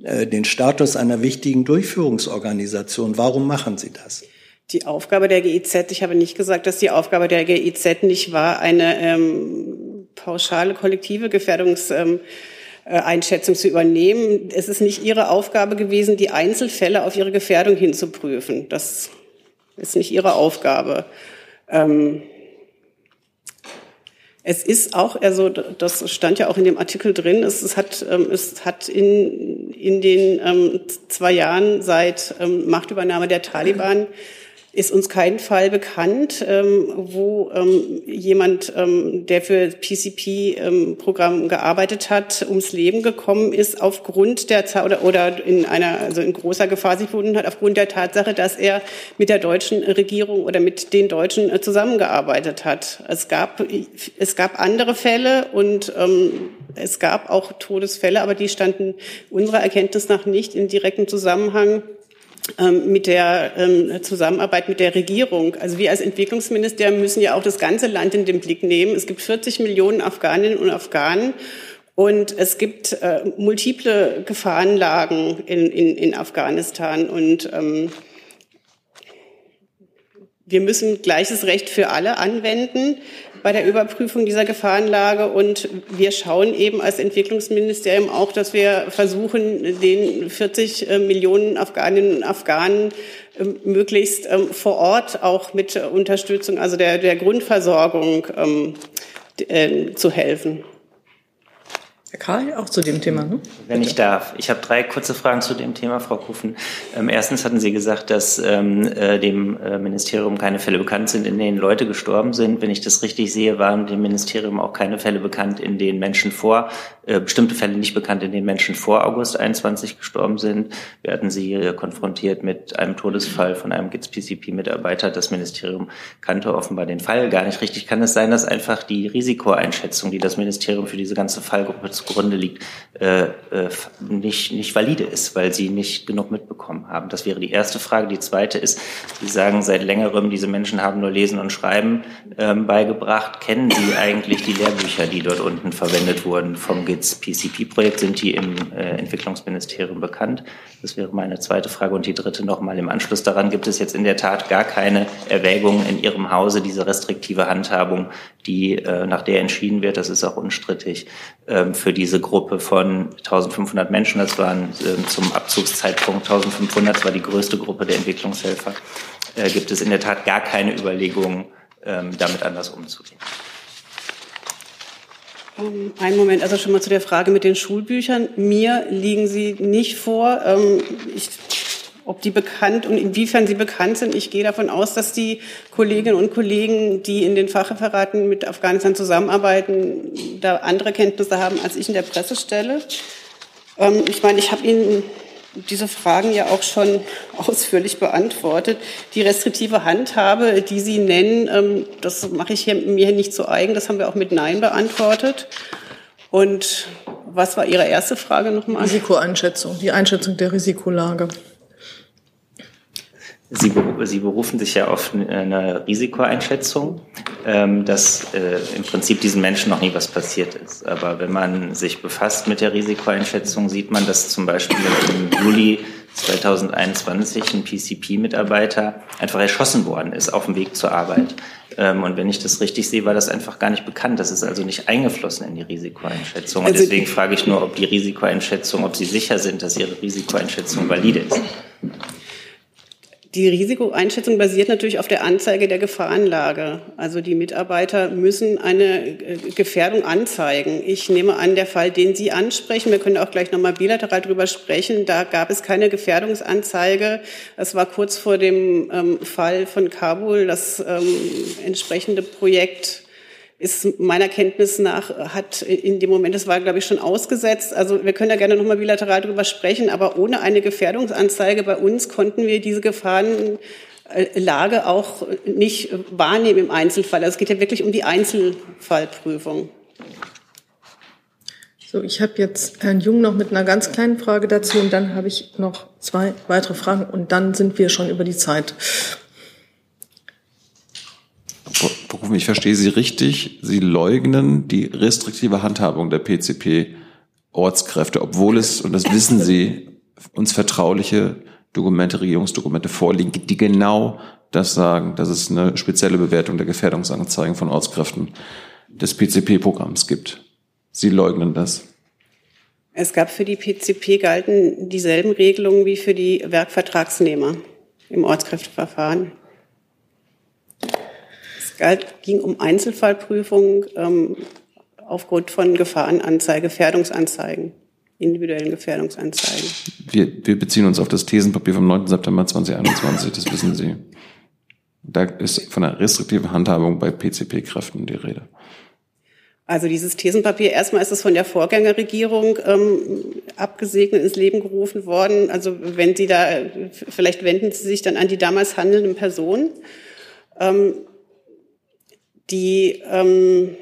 äh, den Status einer wichtigen Durchführungsorganisation. Warum machen sie das?
Die Aufgabe der GIZ, ich habe nicht gesagt, dass die Aufgabe der GIZ nicht war, eine ähm, pauschale kollektive Gefährdungs ähm, äh, Einschätzung zu übernehmen. Es ist nicht Ihre Aufgabe gewesen, die Einzelfälle auf ihre Gefährdung hinzuprüfen. Das ist nicht Ihre Aufgabe. Ähm es ist auch, also das stand ja auch in dem Artikel drin, es, es hat, ähm, es hat in, in den ähm, zwei Jahren seit ähm, Machtübernahme der Taliban ist uns kein Fall bekannt, ähm, wo ähm, jemand, ähm, der für PCP-Programm ähm, gearbeitet hat, ums Leben gekommen ist aufgrund der oder, oder in einer also in großer Gefahr sich befunden hat aufgrund der Tatsache, dass er mit der deutschen Regierung oder mit den Deutschen äh, zusammengearbeitet hat. Es gab es gab andere Fälle und ähm, es gab auch Todesfälle, aber die standen unserer Erkenntnis nach nicht in direktem Zusammenhang mit der ähm, Zusammenarbeit mit der Regierung. Also wir als Entwicklungsministerium müssen ja auch das ganze Land in den Blick nehmen. Es gibt 40 Millionen Afghaninnen und Afghanen und es gibt äh, multiple Gefahrenlagen in, in, in Afghanistan und ähm, wir müssen gleiches Recht für alle anwenden bei der Überprüfung dieser Gefahrenlage. Und wir schauen eben als Entwicklungsministerium auch, dass wir versuchen, den 40 äh, Millionen Afghaninnen und Afghanen ähm, möglichst ähm, vor Ort auch mit Unterstützung, also der, der Grundversorgung ähm, äh, zu helfen.
Herr Karl, auch zu dem Thema, ne?
Wenn ich darf. Ich habe drei kurze Fragen zu dem Thema, Frau Kufen. Ähm, erstens hatten Sie gesagt, dass ähm, äh, dem äh, Ministerium keine Fälle bekannt sind, in denen Leute gestorben sind. Wenn ich das richtig sehe, waren dem Ministerium auch keine Fälle bekannt, in denen Menschen vor, äh, bestimmte Fälle nicht bekannt, in denen Menschen vor August 21 gestorben sind. Wir hatten Sie konfrontiert mit einem Todesfall von einem GITS-PCP-Mitarbeiter. Das Ministerium kannte offenbar den Fall gar nicht richtig. Kann es sein, dass einfach die Risikoeinschätzung, die das Ministerium für diese ganze Fallgruppe zugrunde liegt, äh, äh, nicht, nicht valide ist, weil sie nicht genug mitbekommen haben. Das wäre die erste Frage. Die zweite ist, Sie sagen seit längerem, diese Menschen haben nur Lesen und Schreiben ähm, beigebracht. Kennen Sie eigentlich die Lehrbücher, die dort unten verwendet wurden vom GITS-PCP-Projekt? Sind die im äh, Entwicklungsministerium bekannt? Das wäre meine zweite Frage. Und die dritte nochmal im Anschluss daran. Gibt es jetzt in der Tat gar keine Erwägungen in Ihrem Hause, diese restriktive Handhabung, die, äh, nach der entschieden wird, das ist auch unstrittig, ähm, für diese Gruppe von 1500 Menschen, das waren äh, zum Abzugszeitpunkt 1500, das war die größte Gruppe der Entwicklungshelfer, äh, gibt es in der Tat gar keine Überlegungen, ähm, damit anders umzugehen.
Ähm, Einen Moment, also schon mal zu der Frage mit den Schulbüchern. Mir liegen sie nicht vor. Ähm, Ich, ob die bekannt und inwiefern sie bekannt sind, ich gehe davon aus, dass die Kolleginnen und Kollegen, die in den Fachreferaten mit Afghanistan zusammenarbeiten, da andere Kenntnisse haben als ich in der Pressestelle. Ähm, Ich meine, ich habe Ihnen diese Fragen ja auch schon (laughs) ausführlich beantwortet. Die restriktive Handhabe, die Sie nennen, ähm, das mache ich mir nicht zu eigen. Das haben wir auch mit Nein beantwortet. Und was war Ihre erste Frage nochmal?
Risikoeinschätzung, die Einschätzung der Risikolage.
Sie, Sie berufen sich ja auf eine Risikoeinschätzung, ähm, dass äh, im Prinzip diesen Menschen noch nie was passiert ist. Aber wenn man sich befasst mit der Risikoeinschätzung, sieht man, dass zum Beispiel im Juli 2021 ein PCP-Mitarbeiter einfach erschossen worden ist auf dem Weg zur Arbeit. Ähm, und wenn ich das richtig sehe, war das einfach gar nicht bekannt. Das ist also nicht eingeflossen in die Risikoeinschätzung. Und
Also-
deswegen frage ich nur, ob die Risikoeinschätzung, ob Sie sicher sind, dass Ihre Risikoeinschätzung valide ist.
Die Risikoeinschätzung basiert natürlich auf der Anzeige der Gefahrenlage. Also die Mitarbeiter müssen eine äh, Gefährdung anzeigen. Ich nehme an, der Fall, den Sie ansprechen, wir können auch gleich nochmal bilateral drüber sprechen, da gab es keine Gefährdungsanzeige. Es war kurz vor dem ähm, Fall von Kabul. Das ähm, entsprechende Projekt ist meiner Kenntnis nach, hat in dem Moment, das war, glaube ich, schon ausgesetzt. Also wir können da gerne nochmal bilateral drüber sprechen, aber ohne eine Gefährdungsanzeige bei uns konnten wir diese Gefahrenlage auch nicht wahrnehmen im Einzelfall. Also es geht ja wirklich um die Einzelfallprüfung.
So, ich habe jetzt Herrn Jung noch mit einer ganz kleinen Frage dazu und dann habe ich noch zwei weitere Fragen und dann sind wir schon über die Zeit.
Berufen, ich verstehe Sie richtig. Sie leugnen die restriktive Handhabung der PCP-Ortskräfte, obwohl es, und das wissen Sie, uns vertrauliche Dokumente, Regierungsdokumente vorliegen, die genau das sagen, dass es eine spezielle Bewertung der Gefährdungsanzeigen von Ortskräften des PCP-Programms gibt. Sie leugnen das.
Es gab für die PCP galten dieselben Regelungen wie für die Werkvertragsnehmer im Ortskräfteverfahren. Es galt, ging um Einzelfallprüfung ähm, aufgrund von Gefahrenanzeige, Gefährdungsanzeigen, individuellen Gefährdungsanzeigen.
Wir, wir beziehen uns auf das Thesenpapier vom 9. September 2021, das wissen Sie. Da ist von einer restriktiven Handhabung bei PCP-Kräften die Rede.
Also dieses Thesenpapier, erstmal ist es von der Vorgängerregierung ähm, abgesegnet, ins Leben gerufen worden. Also wenn Sie da, vielleicht wenden Sie sich dann an die damals handelnden Personen. Ähm, die, ähm,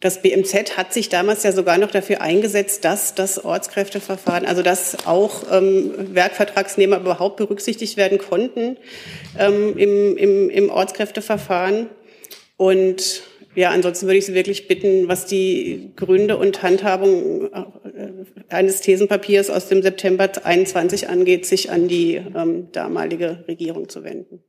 das BMZ hat sich damals ja sogar noch dafür eingesetzt, dass das Ortskräfteverfahren, also dass auch ähm, Werkvertragsnehmer überhaupt berücksichtigt werden konnten ähm, im, im, im Ortskräfteverfahren. Und ja, ansonsten würde ich Sie wirklich bitten, was die Gründe und Handhabung äh, eines Thesenpapiers aus dem September 21 angeht, sich an die ähm, damalige Regierung zu wenden.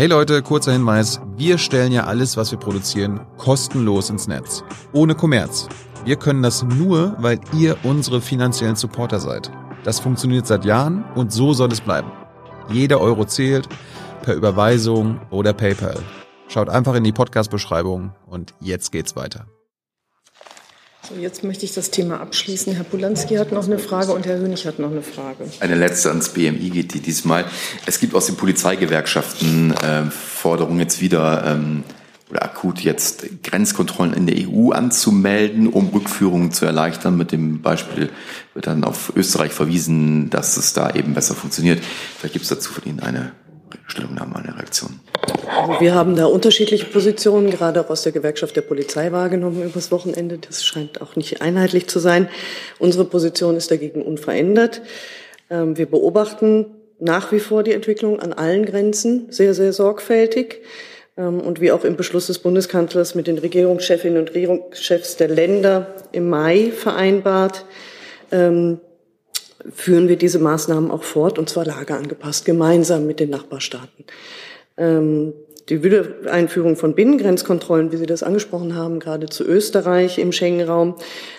Hey Leute, kurzer Hinweis. Wir stellen ja alles, was wir produzieren, kostenlos ins Netz. Ohne Kommerz. Wir können das nur, weil ihr unsere finanziellen Supporter seid. Das funktioniert seit Jahren und so soll es bleiben. Jeder Euro zählt, per Überweisung oder PayPal. Schaut einfach in die Podcast-Beschreibung und jetzt geht's weiter.
Jetzt möchte ich das Thema abschließen. Herr Polanski hat noch eine Frage und Herr Hönig hat noch eine Frage.
Eine letzte ans BMI geht die diesmal. Es gibt aus den Polizeigewerkschaften äh, Forderungen jetzt wieder ähm, oder akut jetzt Grenzkontrollen in der EU anzumelden, um Rückführungen zu erleichtern. Mit dem Beispiel wird dann auf Österreich verwiesen, dass es da eben besser funktioniert. Vielleicht gibt es dazu von Ihnen eine Stellungnahme, eine Reaktion.
Also wir haben da unterschiedliche Positionen, gerade auch aus der Gewerkschaft der Polizei wahrgenommen übers Wochenende. Das scheint auch nicht einheitlich zu sein. Unsere Position ist dagegen unverändert. Ähm, wir beobachten nach wie vor die Entwicklung an allen Grenzen sehr, sehr sorgfältig. Ähm, und wie auch im Beschluss des Bundeskanzlers mit den Regierungschefinnen und Regierungschefs der Länder im Mai vereinbart, ähm, führen wir diese Maßnahmen auch fort, und zwar lageangepasst, gemeinsam mit den Nachbarstaaten. Ähm, die Wiedereinführung von Binnengrenzkontrollen, wie Sie das angesprochen haben, gerade zu Österreich im Schengen-Raum,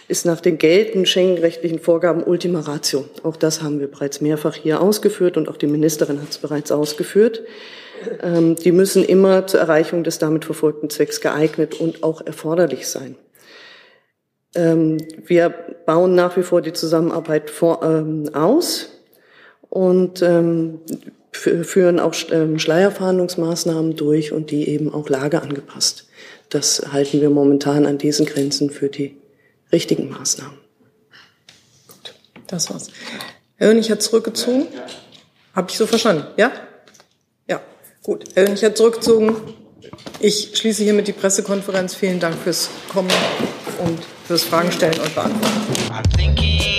ist nach den geltenden Schengen-rechtlichen Vorgaben Ultima Ratio. Auch das haben wir bereits mehrfach hier ausgeführt und auch die Ministerin hat es bereits ausgeführt. Ähm, die müssen immer zur Erreichung des damit verfolgten Zwecks geeignet und auch erforderlich sein. Ähm, wir bauen nach wie vor die Zusammenarbeit vor, ähm, aus und ähm, führen auch ähm, Schleierfahndungsmaßnahmen durch und die eben auch lageangepasst. Das halten wir momentan an diesen Grenzen für die richtigen Maßnahmen. Gut, das war's. Herr Hönig hat zurückgezogen. Habe ich so verstanden? Ja? Ja, gut. Herr Hönig hat zurückgezogen. Ich schließe hiermit die Pressekonferenz. Vielen Dank fürs Kommen und fürs Fragen stellen und beantworten.